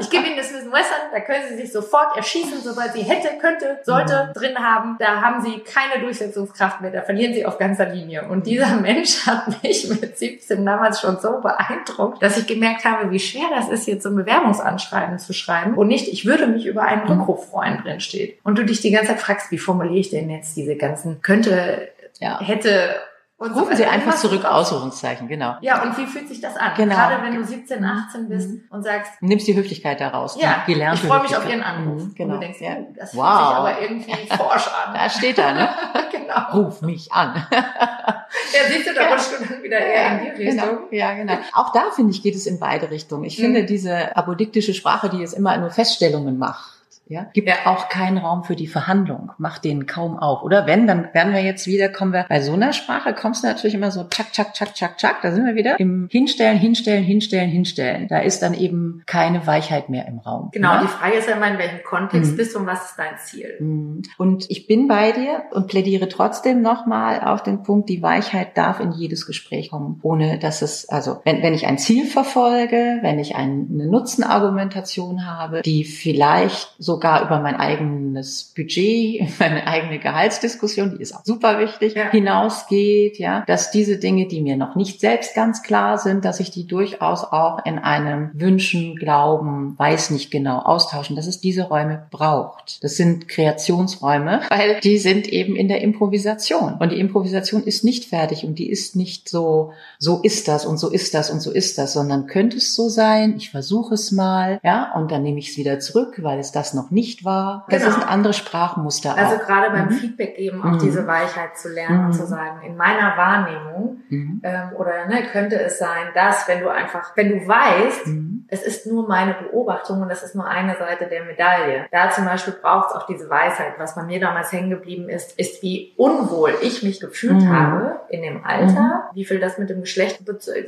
A: Ich gebe Ihnen das Wissen Western, da können Sie sich sofort erschießen, sobald Sie hätte, könnte, sollte drin haben. Da haben Sie keine Durchsetzungskraft mehr, da verlieren Sie auf ganzer Linie. Und dieser [laughs] Mensch hat mich mit 17 damals schon so beeindruckt, dass ich gemerkt habe, wie schwer das ist, jetzt so ein Bewerbungsanschreiben zu schreiben und nicht, ich würde mich über einen Rückruf freuen, drin steht. Und du dich die ganze Zeit fragst, wie formuliere ich denn jetzt diese ganzen könnte,
C: Ja.
A: hätte und so
C: Rufen Sie
A: weiter.
C: einfach zurück, Ausrufungszeichen, genau.
A: Ja, und wie fühlt sich das an?
C: Genau.
A: Gerade wenn du 17, 18 bist
C: Mhm.
A: und sagst,
C: Nimmst die Höflichkeit daraus.
A: ja,
C: die
A: ich freue mich auf. Ihren Anruf.
C: Mhm, genau.
A: Und du denkst,
C: ja.
A: oh, das
C: Wow.
A: fühlt sich aber irgendwie forsch an. [laughs]
C: Da steht er, ne? [laughs]
A: genau.
C: Ruf mich an. [laughs]
A: Ja, siehst du, da rutscht du dann wieder eher in die Richtung.
C: Genau, ja, genau. Auch da finde ich, geht es in beide Richtungen. Ich
A: Mhm.
C: finde diese apodiktische Sprache, die jetzt immer nur Feststellungen macht, Ja, gibt ja. auch keinen Raum für die Verhandlung, macht den kaum auf. Oder wenn, dann werden wir jetzt wieder, kommen wir bei so einer Sprache, kommst du natürlich immer so tschak, tschak, tschak, tschak, tschak, da sind wir wieder im Hinstellen, Hinstellen, Hinstellen, Hinstellen. Da ist dann eben keine Weichheit mehr im Raum.
A: Genau, ja? die Frage ist ja immer, in welchem Kontext mhm. bist du und was ist dein Ziel?
C: Mhm. Und ich bin bei dir und plädiere trotzdem nochmal auf den Punkt, die Weichheit darf in jedes Gespräch kommen, ohne dass es, also wenn, wenn ich ein Ziel verfolge, wenn ich eine Nutzenargumentation habe, die vielleicht so sogar über mein eigenes Budget, [laughs] meine eigene Gehaltsdiskussion, die ist auch super wichtig, ja. hinausgeht, ja, dass diese Dinge, die mir noch nicht selbst ganz klar sind, dass ich die durchaus auch in einem Wünschen, Glauben, weiß nicht genau austauschen, dass es diese Räume braucht. Das sind Kreationsräume, [laughs] weil die sind eben in der Improvisation und die Improvisation ist nicht fertig und die ist nicht so, so ist das und so ist das und so ist das, sondern könnte es so sein, ich versuche es mal, ja, und dann nehme ich es wieder zurück, weil es das noch noch nicht war. Das genau. sind andere Sprachmuster.
A: Also auch. gerade beim mhm. Feedback geben auch mhm. diese Weichheit zu lernen mhm. und zu sagen, in meiner Wahrnehmung mhm. ähm, oder ne, könnte es sein, dass wenn du einfach, wenn du weißt, mhm. es ist nur meine Beobachtung und das ist nur eine Seite der Medaille. Da zum Beispiel braucht es auch diese Weisheit. Was bei mir damals hängen geblieben ist, ist wie unwohl ich mich gefühlt mhm. habe in dem Alter, wie viel das mit dem Geschlecht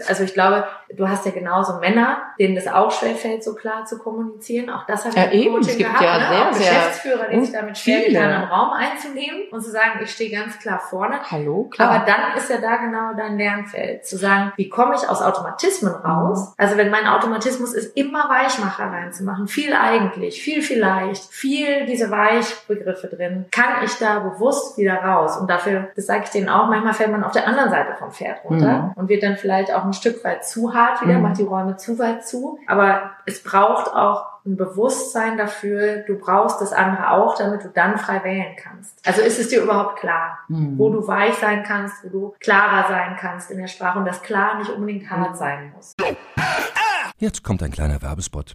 A: also ich glaube, du hast ja genauso Männer, denen das auch schwerfällt, so klar zu kommunizieren. Auch das habe ich
C: ja, im Coaching gehabt ja,
A: ne?
C: sehr,
A: auch Geschäftsführer, die sich damit schwer getan haben, Raum einzunehmen und zu sagen, ich stehe ganz klar vorne.
C: Hallo, klar.
A: Aber dann ist ja da genau dein Lernfeld. Zu sagen, wie komme ich aus Automatismen raus? Mhm. Also wenn mein Automatismus ist, immer Weichmacher reinzumachen, viel eigentlich, viel vielleicht, viel diese Weichbegriffe drin, kann ich da bewusst wieder raus. Und dafür, das sage ich denen auch, manchmal fällt man auf der anderen Seite vom Pferd runter mhm. und wird dann vielleicht auch ein Stück weit zu hart wieder, mhm. macht die Räume zu weit zu. Aber es braucht auch ein Bewusstsein dafür, du brauchst das andere auch, damit du dann frei wählen kannst. Also ist es dir überhaupt klar, mhm. wo du weich sein kannst, wo du klarer sein kannst in der Sprache und das klar nicht unbedingt hart sein muss.
D: Jetzt kommt ein kleiner Werbespot.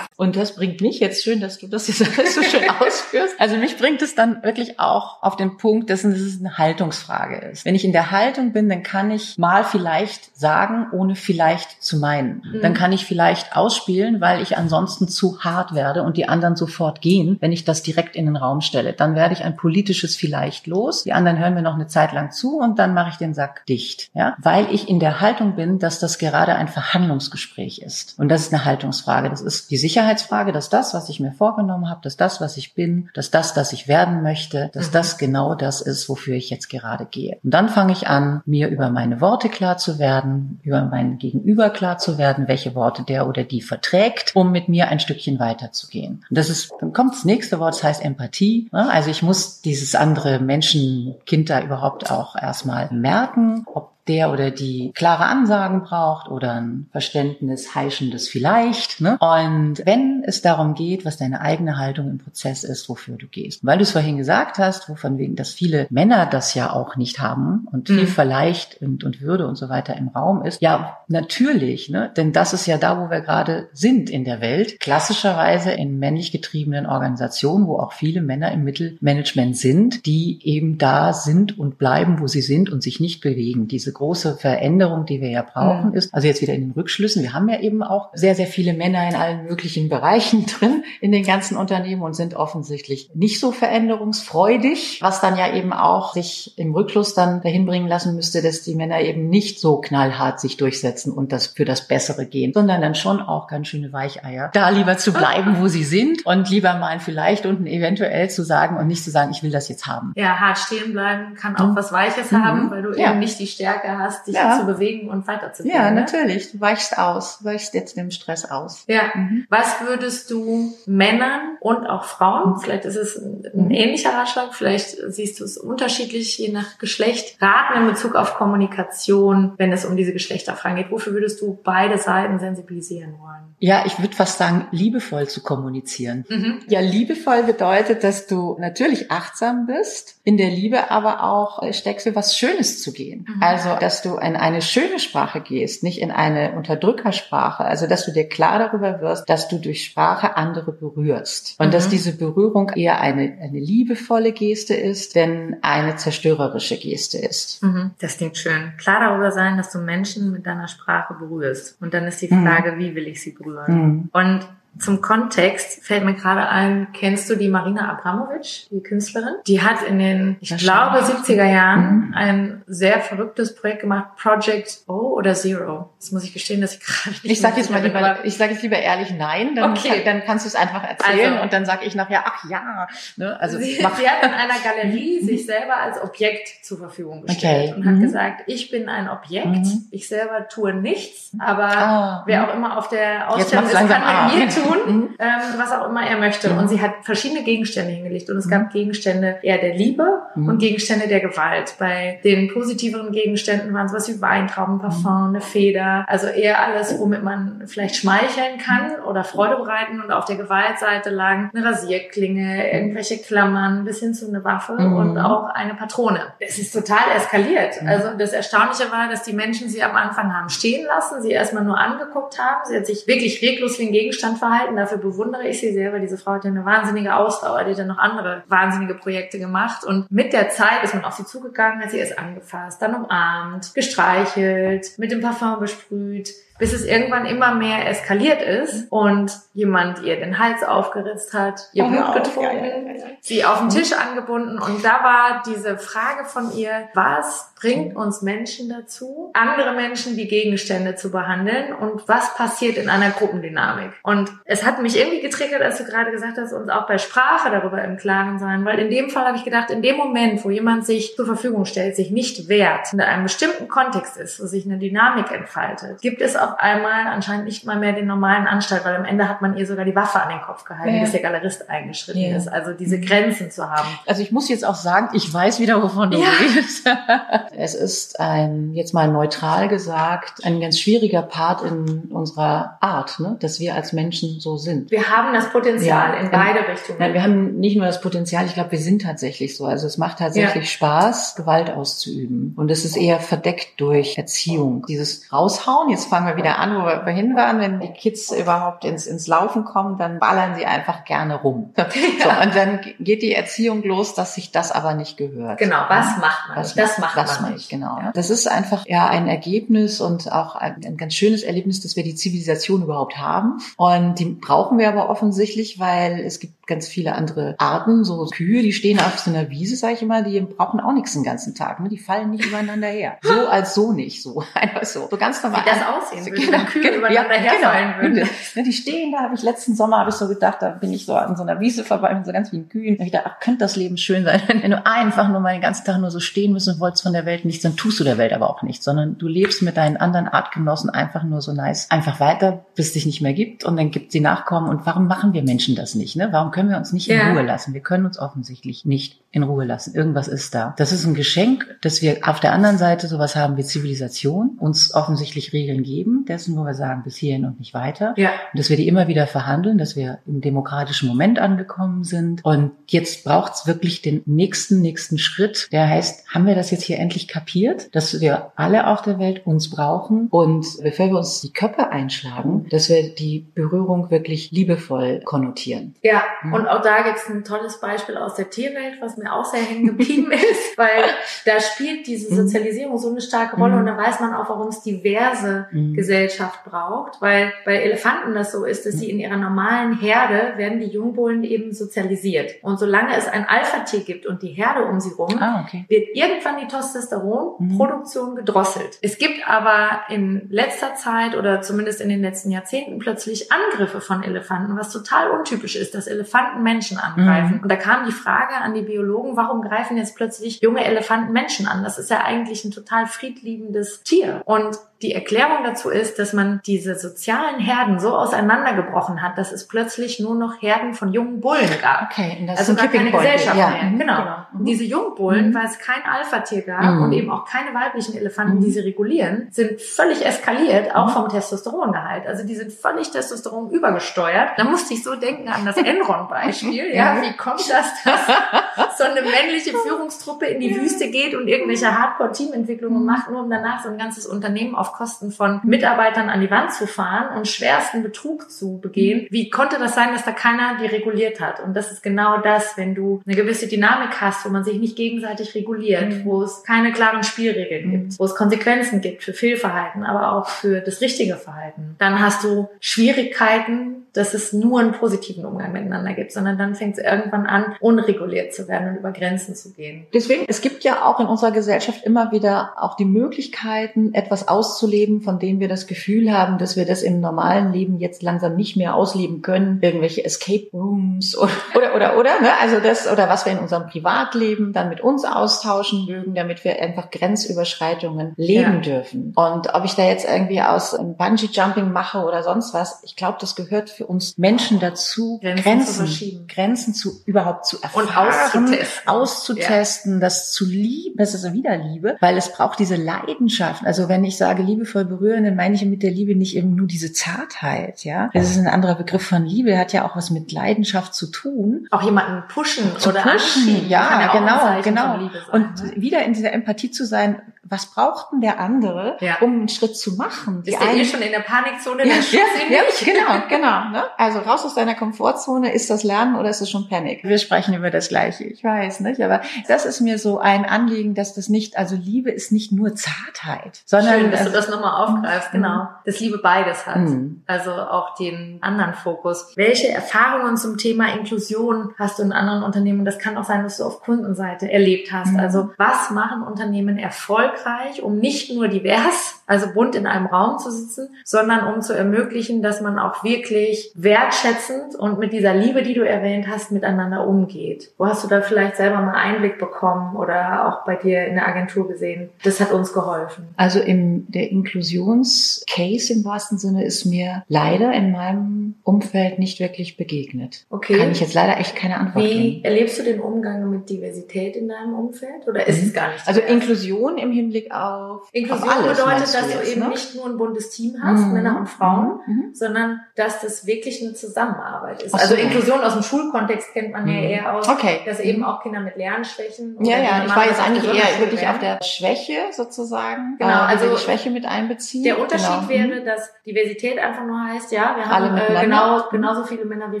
C: Und das bringt mich jetzt schön, dass du das jetzt [laughs] alles so schön ausführst. Also mich bringt es dann wirklich auch auf den Punkt, dass es eine Haltungsfrage ist. Wenn ich in der Haltung bin, dann kann ich mal vielleicht sagen, ohne vielleicht zu meinen. Mhm. Dann kann ich vielleicht ausspielen, weil ich ansonsten zu hart werde und die anderen sofort gehen, wenn ich das direkt in den Raum stelle. Dann werde ich ein politisches vielleicht los. Die anderen hören mir noch eine Zeit lang zu und dann mache ich den Sack dicht. Ja, weil ich in der Haltung bin, dass das gerade ein Verhandlungsgespräch ist. Und das ist eine Haltungsfrage. Das ist die Sicherheit Sicherheitsfrage, dass das, was ich mir vorgenommen habe, dass das, was ich bin, dass das, das ich werden möchte, dass mhm. das genau das ist, wofür ich jetzt gerade gehe. Und dann fange ich an, mir über meine Worte klar zu werden, über mein Gegenüber klar zu werden, welche Worte der oder die verträgt, um mit mir ein Stückchen weiterzugehen. Und das ist, dann kommt das nächste Wort, das heißt Empathie. Also ich muss dieses andere Menschenkind da überhaupt auch erstmal merken, ob der oder die klare Ansagen braucht oder ein Verständnis, heischendes vielleicht. Ne? Und wenn es darum geht, was deine eigene Haltung im Prozess ist, wofür du gehst. Weil du es vorhin gesagt hast, wovon wegen, dass viele Männer das ja auch nicht haben und viel mhm. vielleicht und, und Würde und so weiter im Raum ist. Ja, natürlich, ne? denn das ist ja da, wo wir gerade sind in der Welt. Klassischerweise in männlich getriebenen Organisationen, wo auch viele Männer im Mittelmanagement sind, die eben da sind und bleiben, wo sie sind und sich nicht bewegen. Diese große Veränderung, die wir ja brauchen, mhm. ist, also jetzt wieder in den Rückschlüssen, wir haben ja eben auch sehr, sehr viele Männer in allen möglichen Bereichen [laughs] drin in den ganzen Unternehmen und sind offensichtlich nicht so veränderungsfreudig, was dann ja eben auch sich im Rückschluss dann dahin bringen lassen müsste, dass die Männer eben nicht so knallhart sich durchsetzen und das für das Bessere gehen, sondern dann schon auch ganz schöne Weicheier, da lieber zu bleiben, wo sie sind und lieber mal vielleicht unten eventuell zu sagen und nicht zu sagen, ich will das jetzt haben.
A: Ja, hart stehen bleiben kann auch mhm. was Weiches mhm. haben, weil du ja. eben nicht die Stärke hast, dich ja. zu bewegen und weiterzugehen.
C: Ja, ne? natürlich. Du weichst aus, weichst jetzt dem Stress aus.
A: Ja. Mhm. Was würdest du Männern und auch Frauen, vielleicht ist es ein, ein mhm. ähnlicher Ratschlag, vielleicht siehst du es unterschiedlich je nach Geschlecht, raten in Bezug auf Kommunikation, wenn es um diese Geschlechterfragen geht? Wofür würdest du beide Seiten sensibilisieren wollen?
C: Ja, ich würde fast sagen, liebevoll zu kommunizieren. Mhm. Ja, liebevoll bedeutet, dass du natürlich achtsam bist, in der Liebe aber auch äh, steckst, für was Schönes zu gehen. Mhm. Also, dass du in eine schöne Sprache gehst, nicht in eine Unterdrückersprache. Also, dass du dir klar darüber wirst, dass du durch Sprache andere berührst. Und mhm. dass diese Berührung eher eine, eine liebevolle Geste ist, denn eine zerstörerische Geste ist.
A: Mhm. Das klingt schön. Klar darüber sein, dass du Menschen mit deiner Sprache berührst. Und dann ist die Frage, mhm. wie will ich sie berühren? Mhm. Und zum Kontext fällt mir gerade ein, kennst du die Marina Abramovic, die Künstlerin? Die hat in den, ich glaube, 70er Jahren mhm. ein sehr verrücktes Projekt gemacht, Project O oder Zero. Das muss ich gestehen, dass ich gerade
C: nicht Ich sage jetzt mal lieber, ich sage jetzt lieber ehrlich nein, dann, okay. kann, dann kannst du es einfach erzählen also, und dann sage ich nachher, ach ja.
A: Ne? Also sie, sie hat in einer Galerie mhm. sich selber als Objekt zur Verfügung gestellt okay. und hat mhm. gesagt, ich bin ein Objekt, mhm. ich selber tue nichts, aber ah. wer auch immer auf der Ausstellung ist, kann mit mir tun tun, mhm. ähm, was auch immer er möchte. Mhm. Und sie hat verschiedene Gegenstände hingelegt. Und es gab mhm. Gegenstände eher der Liebe und Gegenstände der Gewalt. Bei den positiveren Gegenständen waren es was wie Weintrauben, Parfum, eine Feder. Also eher alles, womit man vielleicht schmeicheln kann oder Freude bereiten. Und auf der Gewaltseite lagen eine Rasierklinge, irgendwelche Klammern bis hin zu einer Waffe und auch eine Patrone. Es ist total eskaliert. Also das Erstaunliche war, dass die Menschen sie am Anfang haben stehen lassen, sie erstmal nur angeguckt haben. Sie hat sich wirklich reglos wie ein Gegenstand verhalten Verhalten. Dafür bewundere ich sie sehr, weil diese Frau hat ja eine wahnsinnige Ausdauer. Die hat ja noch andere wahnsinnige Projekte gemacht. Und mit der Zeit ist man auf sie zugegangen, hat sie erst angefasst, dann umarmt, gestreichelt, mit dem Parfum besprüht bis es irgendwann immer mehr eskaliert ist und jemand ihr den Hals aufgeritzt hat, ihr oh, Blut getrunken, ja, ja, ja, sie auf den Tisch angebunden. Und da war diese Frage von ihr, was bringt uns Menschen dazu, andere Menschen wie Gegenstände zu behandeln? Und was passiert in einer Gruppendynamik? Und es hat mich irgendwie getriggert, als du gerade gesagt hast, uns auch bei Sprache darüber im Klaren sein, weil in dem Fall habe ich gedacht, in dem Moment, wo jemand sich zur Verfügung stellt, sich nicht wehrt, in einem bestimmten Kontext ist, wo sich eine Dynamik entfaltet, gibt es auf einmal anscheinend nicht mal mehr den normalen Anstalt, weil am Ende hat man ihr sogar die Waffe an den Kopf gehalten, ja. bis der Galerist eingeschritten ja. ist. Also diese mhm. Grenzen zu haben.
C: Also ich muss jetzt auch sagen, ich weiß wieder, wovon du ja. redest. [laughs] es ist ein, jetzt mal neutral gesagt, ein ganz schwieriger Part in unserer Art, ne? dass wir als Menschen so sind.
A: Wir haben das Potenzial in beide Richtungen.
C: Nein, wir haben nicht nur das Potenzial, ich glaube, wir sind tatsächlich so. Also es macht tatsächlich Spaß, Gewalt auszuüben. Und es ist eher verdeckt durch Erziehung. Dieses Raushauen, jetzt fangen wir wieder an, wo wir vorhin waren, wenn die Kids überhaupt ins, ins Laufen kommen, dann ballern sie einfach gerne rum. [laughs] So, und dann geht die Erziehung los, dass sich das aber nicht gehört.
A: Genau, was macht man?
C: Was das macht, das man nicht. Genau. Ja. Das ist einfach ja ein Ergebnis und auch ein, ein ganz schönes Erlebnis, dass wir die Zivilisation überhaupt haben. Und die brauchen wir aber offensichtlich, weil es gibt ganz viele andere Arten, so Kühe, die stehen auf so einer Wiese, sage ich immer, die brauchen auch nichts den ganzen Tag. Ne? Die fallen nicht übereinander her. [laughs] So als so nicht, so [laughs] einfach so. So ganz normal.
A: Wie das aussehen würde, genau, Kühe genau, übereinander ja, herfallen
C: genau. würden. Ne, die stehen da, habe ich letzten Sommer, habe ich so gedacht, da bin ich so an so einer Wiese vorbei mit so ganz vielen Kühen. Da ich gedacht, ach, könnte das Leben schön sein, [laughs] wenn du einfach nur mal den ganzen Tag nur so stehen müssen und wolltest von der Welt nichts, dann tust du der Welt aber auch nichts, sondern du lebst mit deinen anderen Artgenossen einfach nur so nice, einfach weiter, bis es dich nicht mehr gibt und dann gibt sie Nachkommen. Und warum machen wir Menschen das nicht? Ne? Warum können wir uns nicht in ja. Ruhe lassen? Wir können uns offensichtlich nicht in Ruhe lassen. Irgendwas ist da. Das ist ein Geschenk, dass wir auf der anderen Seite sowas haben wie Zivilisation, uns offensichtlich Regeln geben, dessen, wo wir sagen, bis hierhin und nicht weiter. Ja. Und dass wir die immer wieder verhandeln, dass wir im demokratischen Moment angekommen sind. Und jetzt braucht es wirklich den nächsten, nächsten Schritt, der heißt, haben wir das jetzt hier endlich kapiert, dass wir alle auf der Welt uns brauchen und bevor wir uns die Köpfe einschlagen, dass wir die Berührung wirklich liebevoll konnotieren.
A: Ja, Mhm. Und auch da gibt es ein tolles Beispiel aus der Tierwelt, was mir auch sehr hängen geblieben [laughs] ist, weil da spielt diese mhm. Sozialisierung so eine starke Rolle mhm. und da weiß man auch, warum es diverse mhm. Gesellschaft braucht, weil bei Elefanten das so ist, dass sie in ihrer normalen Herde werden die Jungbullen eben sozialisiert. Und solange es ein Alpha-Tier gibt und die Herde um sie rum, ah, okay. wird irgendwann die Testosteronproduktion gedrosselt. Es gibt aber in letzter Zeit oder zumindest in den letzten Jahrzehnten plötzlich Angriffe von Elefanten, was total untypisch ist, dass Elefanten Menschen angreifen. Mhm. Und da kam die Frage an die Biologen, warum greifen jetzt plötzlich junge Elefanten Menschen an? Das ist ja eigentlich ein total friedliebendes Tier. Und die Erklärung dazu ist, dass man diese sozialen Herden so auseinandergebrochen hat, dass es plötzlich nur noch Herden von jungen Bullen gab. Okay, und das also ist gar keine Gesellschaft ja. mehr. Mhm, genau. genau. Und diese Jungbullen, mhm. weil es kein Alpha-Tier gab mhm. und eben auch keine weiblichen Elefanten, die mhm. sie regulieren, sind völlig eskaliert, auch mhm. vom Testosterongehalt. Also die sind völlig Testosteron übergesteuert. Da musste ich so denken an das Enron-Beispiel. [laughs] ja, wie kommt das, dass so eine männliche Führungstruppe in die Wüste geht und irgendwelche Hardcore-Teamentwicklungen macht, nur um danach so ein ganzes Unternehmen auf Kosten von Mitarbeitern an die Wand zu fahren und schwersten Betrug zu begehen. Wie konnte das sein, dass da keiner die reguliert hat? Und das ist genau das, wenn du eine gewisse Dynamik hast, wo man sich nicht gegenseitig reguliert, mhm. wo es keine klaren Spielregeln mhm. gibt, wo es Konsequenzen gibt für Fehlverhalten, aber auch für das richtige Verhalten, dann hast du Schwierigkeiten, dass es nur einen positiven Umgang miteinander gibt, sondern dann fängt es irgendwann an, unreguliert zu werden und über Grenzen zu gehen.
C: Deswegen, es gibt ja auch in unserer Gesellschaft immer wieder auch die Möglichkeiten, etwas auszuleben, von dem wir das Gefühl haben, dass wir das im normalen Leben jetzt langsam nicht mehr ausleben können. Irgendwelche Escape Rooms [laughs] oder, oder, oder, oder, ne? Also das, oder was wir in unserem Privatleben dann mit uns austauschen mögen, damit wir einfach Grenzüberschreitungen leben ja. dürfen. Und ob ich da jetzt irgendwie aus Bungee Jumping mache oder sonst was, ich glaube, das gehört für für uns Menschen dazu, Grenzen, Grenzen zu, Grenzen zu überhaupt zu erfahren, und auszutesten, auszutesten ja. das zu lieben, das ist wieder Liebe, weil es braucht diese Leidenschaft. Also wenn ich sage liebevoll berühren, dann meine ich mit der Liebe nicht eben nur diese Zartheit, ja. Das ist ein anderer Begriff von Liebe, hat ja auch was mit Leidenschaft zu tun.
A: Auch jemanden pushen
C: zu
A: oder
C: pushen, ja, ja genau, genau. Sein, und ne? wieder in dieser Empathie zu sein, was braucht denn der andere, ja. um einen Schritt zu machen?
A: Ist der eh schon in der Panikzone?
C: Ja, ja, ja genau, [laughs] genau. Ne? Also raus aus deiner Komfortzone, ist das Lernen oder ist es schon Panik? Wir sprechen über das Gleiche, ich weiß, nicht? Aber das ist mir so ein Anliegen, dass das nicht, also Liebe ist nicht nur Zartheit, sondern...
A: Schön, dass du das nochmal aufgreifst, mhm. genau. Dass Liebe beides hat. Mhm. Also auch den anderen Fokus. Welche Erfahrungen zum Thema Inklusion hast du in anderen Unternehmen? Das kann auch sein, dass du auf Kundenseite erlebt hast. Mhm. Also was machen Unternehmen erfolgreich erfolgreich, um nicht nur divers, also bunt in einem Raum zu sitzen, sondern um zu ermöglichen, dass man auch wirklich wertschätzend und mit dieser Liebe, die du erwähnt hast, miteinander umgeht. Wo hast du da vielleicht selber mal Einblick bekommen oder auch bei dir in der Agentur gesehen? Das hat uns geholfen.
C: Also im der Inklusionscase im wahrsten Sinne ist mir leider in meinem Umfeld nicht wirklich begegnet. Okay. Kann ich jetzt leider echt keine Antwort
A: Wie geben. Wie erlebst du den Umgang mit Diversität in deinem Umfeld oder ist mhm. es gar nicht?
C: So also Inklusion im Hinblick auf
A: Inklusion
C: auf
A: alles, bedeutet, dass du, jetzt, eben ne? nicht nur ein buntes Team hast, mhm. Männer und Frauen, mhm. mhm. sondern dass das wirklich eine Zusammenarbeit ist. Also Inklusion aus dem Schulkontext kennt man ja mhm. eher aus, okay. dass eben auch Kinder mit Lernschwächen.
C: Ja, ja, ich war jetzt eigentlich eher wirklich auf der Schwäche sozusagen. Genau, äh, also die Schwäche mit einbeziehen.
A: Der Unterschied genau. wäre, dass Diversität einfach nur heißt, ja, wir haben äh, genau genauso viele Männer wie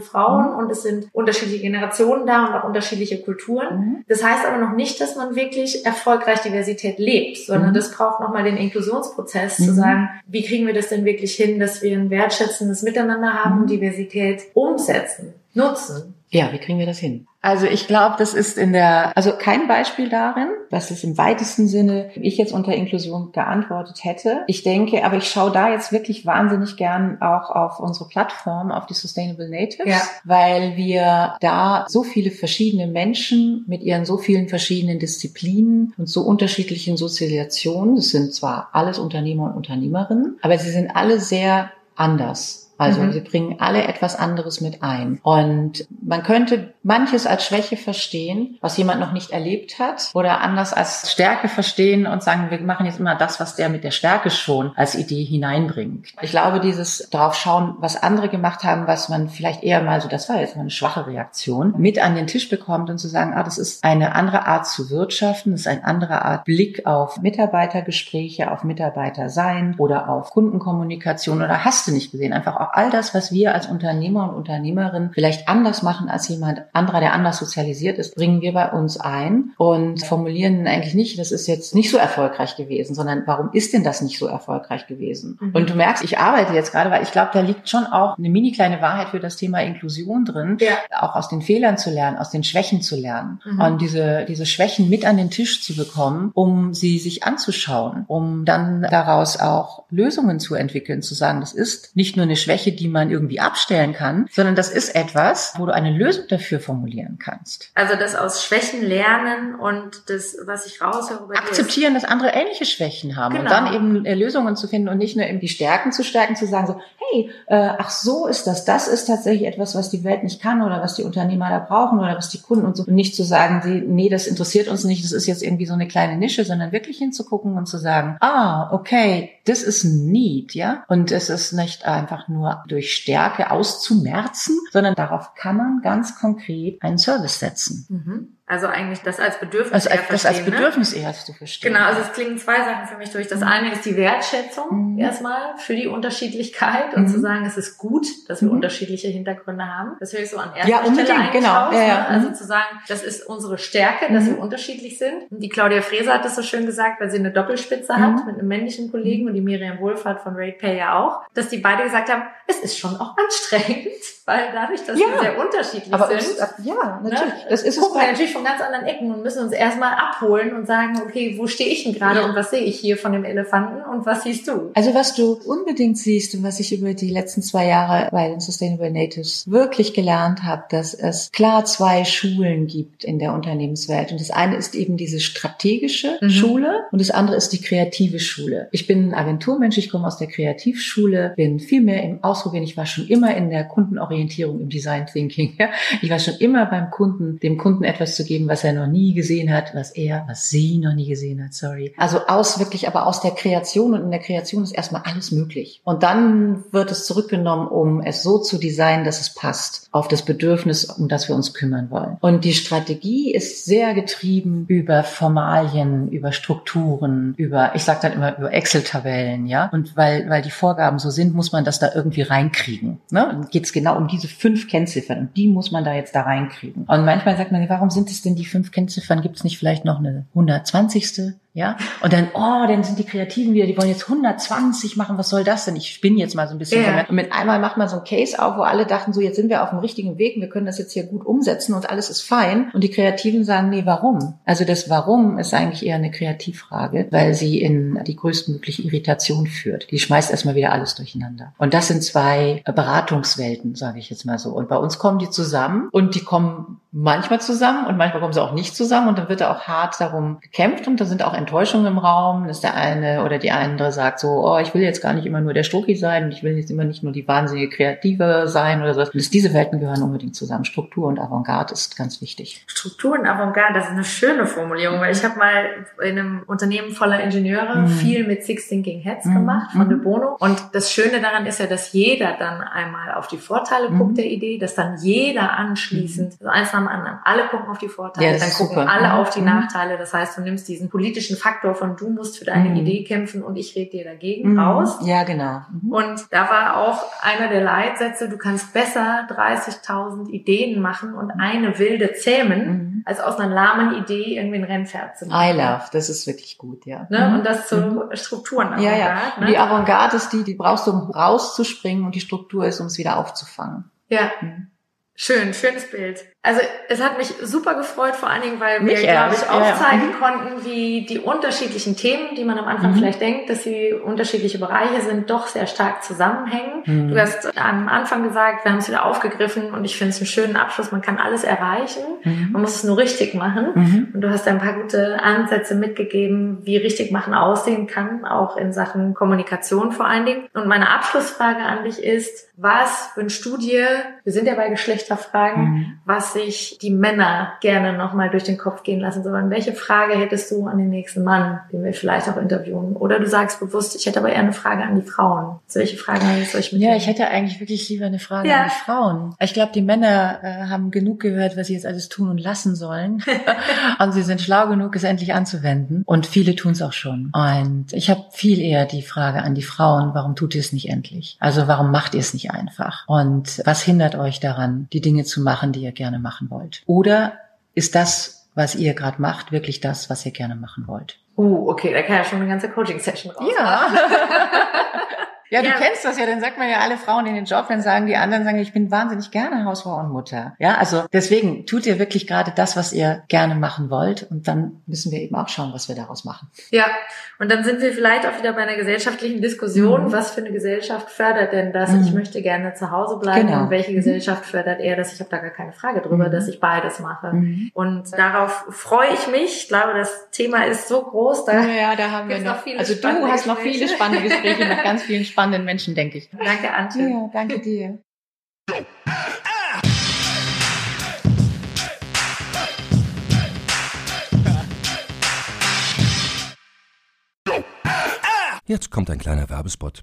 A: Frauen mhm. und es sind unterschiedliche Generationen da und auch unterschiedliche Kulturen. Das heißt aber noch nicht, dass man wirklich erfolgreich Diversität lebt sondern mhm. das braucht nochmal den Inklusionsprozess, mhm. zu sagen, wie kriegen wir das denn wirklich hin, dass wir ein wertschätzendes Miteinander haben, mhm. Diversität umsetzen, nutzen.
C: Ja, wie kriegen wir das hin? Also ich glaube, das ist in der, also kein Beispiel darin, dass es im weitesten Sinne ich jetzt unter Inklusion geantwortet hätte. Ich denke, aber ich schaue da jetzt wirklich wahnsinnig gern auch auf unsere Plattform, auf die Sustainable Natives, ja. weil wir da so viele verschiedene Menschen mit ihren so vielen verschiedenen Disziplinen und so unterschiedlichen Sozialisationen, das sind zwar alles Unternehmer und Unternehmerinnen, aber sie sind alle sehr anders. Also mhm. sie bringen alle etwas anderes mit ein. Und man könnte manches als Schwäche verstehen, was jemand noch nicht erlebt hat, oder anders als Stärke verstehen und sagen, wir machen jetzt immer das, was der mit der Stärke schon als Idee hineinbringt. Ich glaube, dieses drauf schauen, was andere gemacht haben, was man vielleicht eher mal so, das war jetzt mal eine schwache Reaktion, mit an den Tisch bekommt und zu sagen, ah, das ist eine andere Art zu wirtschaften, das ist eine andere Art Blick auf Mitarbeitergespräche, auf Mitarbeiter sein oder auf Kundenkommunikation oder hast du nicht gesehen, einfach auch all das, was wir als Unternehmer und Unternehmerin vielleicht anders machen als jemand anderer, der anders sozialisiert ist, bringen wir bei uns ein und formulieren eigentlich nicht, das ist jetzt nicht so erfolgreich gewesen, sondern warum ist denn das nicht so erfolgreich gewesen? Mhm. Und du merkst, ich arbeite jetzt gerade, weil ich glaube, da liegt schon auch eine mini kleine Wahrheit für das Thema Inklusion drin, ja. auch aus den Fehlern zu lernen, aus den Schwächen zu lernen mhm. und diese, diese Schwächen mit an den Tisch zu bekommen, um sie sich anzuschauen, um dann daraus auch Lösungen zu entwickeln, zu sagen, das ist nicht nur eine Schwäche, die man irgendwie abstellen kann, sondern das ist etwas, wo du eine Lösung dafür formulieren kannst.
A: Also das aus Schwächen lernen und das, was ich raushöre,
C: akzeptieren, dass andere ähnliche Schwächen haben genau. und dann eben äh, Lösungen zu finden und nicht nur eben die Stärken zu stärken, zu sagen so, hey, äh, ach so ist das, das ist tatsächlich etwas, was die Welt nicht kann oder was die Unternehmer da brauchen oder was die Kunden und so. Und nicht zu sagen, nee, das interessiert uns nicht, das ist jetzt irgendwie so eine kleine Nische, sondern wirklich hinzugucken und zu sagen, ah, okay, das ist ein Need, ja. Und es ist nicht einfach nur durch Stärke auszumerzen, sondern darauf kann man ganz konkret einen Service setzen.
A: Mhm. Also eigentlich das als Bedürfnis also
C: eher verstehen. Das als ne? Bedürfnis ne? eher zu verstehen.
A: Genau, also es klingen zwei Sachen für mich durch. Das mhm. eine ist die Wertschätzung mhm. erstmal für die Unterschiedlichkeit und mhm. zu sagen, es ist gut, dass wir mhm. unterschiedliche Hintergründe haben. Das höre ich so an erster
C: ja, unbedingt, Stelle genau.
A: Ja, ja. Ne? Also mhm. zu sagen, das ist unsere Stärke, dass wir mhm. unterschiedlich sind. Und die Claudia Freser hat das so schön gesagt, weil sie eine Doppelspitze hat mit einem männlichen Kollegen und die Miriam Wohlfahrt von RatePay ja auch, dass die beide gesagt haben, es ist schon auch anstrengend, [laughs] weil dadurch, dass ja. wir sehr unterschiedlich aber sind.
C: ja, natürlich. Ne,
A: das ist es wir natürlich von ganz anderen Ecken und müssen uns erstmal abholen und sagen, okay, wo stehe ich denn gerade ja. und was sehe ich hier von dem Elefanten und was siehst du?
C: Also was du unbedingt siehst und was ich über die letzten zwei Jahre bei den Sustainable Natives wirklich gelernt habe, dass es klar zwei Schulen gibt in der Unternehmenswelt. Und das eine ist eben diese strategische mhm. Schule und das andere ist die kreative Schule. Ich bin ein Agenturmensch, ich komme aus der Kreativschule, bin viel mehr im Ausprobieren. Ich war schon immer in der Kundenorientierung, im Design Thinking. [laughs] Ich war schon immer beim Kunden, dem Kunden etwas zu geben, was er noch nie gesehen hat, was er, was sie noch nie gesehen hat, sorry. Also aus wirklich, aber aus der Kreation und in der Kreation ist erstmal alles möglich. Und dann wird es zurückgenommen, um es so zu designen, dass es passt auf das Bedürfnis, um das wir uns kümmern wollen. Und die Strategie ist sehr getrieben über Formalien, über Strukturen, über, ich sage dann immer über Excel-Tabellen, ja. Und weil, weil die Vorgaben so sind, muss man das da irgendwie reinkriegen. Ne? Geht es genau um diese fünf Kennziffern und die muss man da jetzt da reinkriegen. Und manchmal sagt man, warum sind es denn die fünf Kennziffern? Gibt es nicht vielleicht noch eine 120. Ja, und dann, oh, dann sind die Kreativen wieder, die wollen jetzt 120 machen, was soll das denn? Ich spinne jetzt mal so ein bisschen. Ja. Und mit einmal macht man so ein Case auf, wo alle dachten, so jetzt sind wir auf dem richtigen Weg, wir können das jetzt hier gut umsetzen und alles ist fein. Und die Kreativen sagen, nee, warum? Also das Warum ist eigentlich eher eine Kreativfrage, weil sie in die größtmögliche Irritation führt. Die schmeißt erstmal wieder alles durcheinander. Und das sind zwei Beratungswelten, sage ich jetzt mal so. Und bei uns kommen die zusammen und die kommen manchmal zusammen und manchmal kommen sie auch nicht zusammen und dann wird da auch hart darum gekämpft und da sind auch Enttäuschungen im Raum, dass der eine oder die andere sagt so, oh, ich will jetzt gar nicht immer nur der Strucki sein und ich will jetzt immer nicht nur die wahnsinnige Kreative sein oder so. Und dass diese Welten gehören unbedingt zusammen. Struktur und Avantgarde ist ganz wichtig.
A: Struktur und Avantgarde, das ist eine schöne Formulierung, weil ich habe mal in einem Unternehmen voller Ingenieure mhm. viel mit Six Thinking Heads mhm. gemacht von mhm. De Bono und das Schöne daran ist ja, dass jeder dann einmal auf die Vorteile guckt mhm. der Idee, dass dann jeder anschließend, also eins am anderen. Alle gucken auf die Vorteile, ja, dann gucken super. alle auf die mhm. Nachteile. Das heißt, du nimmst diesen politischen Faktor von du musst für deine mhm. Idee kämpfen und ich rede dir dagegen mhm. raus.
C: Ja, genau.
A: Mhm. Und da war auch einer der Leitsätze, du kannst besser 30.000 Ideen machen und eine wilde zähmen, mhm. als aus einer lahmen Idee irgendwie ein Rennpferd zu
C: machen. I love, das ist wirklich gut, ja.
A: Ne? Mhm. Und das zu Strukturen.
C: Ja, ja. Ne? Die Avantgarde ist die, die brauchst du, um rauszuspringen und die Struktur ist, um es wieder aufzufangen.
A: Ja. Schön, schönes Bild. Also es hat mich super gefreut, vor allen Dingen, weil mich wir, glaube ich, aufzeigen ja. konnten, wie die unterschiedlichen Themen, die man am Anfang mhm. vielleicht denkt, dass sie unterschiedliche Bereiche sind, doch sehr stark zusammenhängen. Mhm. Du hast am Anfang gesagt, wir haben es wieder aufgegriffen und ich finde es einen schönen Abschluss. Man kann alles erreichen, mhm. man muss es nur richtig machen. Mhm. Und du hast ein paar gute Ansätze mitgegeben, wie richtig machen aussehen kann, auch in Sachen Kommunikation vor allen Dingen. Und meine Abschlussfrage an dich ist, was wünschst du dir, wir sind ja bei Geschlechterfragen, mhm. Was sich die Männer gerne nochmal durch den Kopf gehen lassen sollen? Welche Frage hättest du an den nächsten Mann, den wir vielleicht auch interviewen? Oder du sagst bewusst, ich hätte aber eher eine Frage an die Frauen. Welche Fragen soll ich
C: mit Ja, ich hätte eigentlich wirklich lieber eine Frage ja. an die Frauen. Ich glaube, die Männer äh, haben genug gehört, was sie jetzt alles tun und lassen sollen. [laughs] und sie sind schlau genug, es endlich anzuwenden. Und viele tun es auch schon. Und ich habe viel eher die Frage an die Frauen, warum tut ihr es nicht endlich? Also warum macht ihr es nicht einfach? Und was hindert euch daran, die Dinge zu machen, die ihr gerne machen wollt? Oder ist das, was ihr gerade macht, wirklich das, was ihr gerne machen wollt?
A: Uh, okay, da kann ja schon eine ganze Coaching-Session raus.
C: Ja. [laughs] Ja, du ja. kennst das ja, dann sagt man ja alle Frauen in den Job, dann sagen die anderen, sagen, ich bin wahnsinnig gerne Hausfrau und Mutter. Ja, also deswegen tut ihr wirklich gerade das, was ihr gerne machen wollt und dann müssen wir eben auch schauen, was wir daraus machen.
A: Ja, und dann sind wir vielleicht auch wieder bei einer gesellschaftlichen Diskussion. Mhm. Was für eine Gesellschaft fördert denn das? Mhm. Ich möchte gerne zu Hause bleiben genau. und welche mhm. Gesellschaft fördert eher das? Ich habe da gar keine Frage drüber, mhm. dass ich beides mache. Mhm. Und darauf freue ich mich. Ich glaube, das Thema ist so groß.
C: Da ja, da haben wir noch, noch viele also du hast noch viele spannende Gespräche mit ganz vielen spannenden [laughs] spannenden Menschen, denke ich.
A: Danke, Antje.
C: Ja, danke dir.
D: Jetzt kommt ein kleiner Werbespot.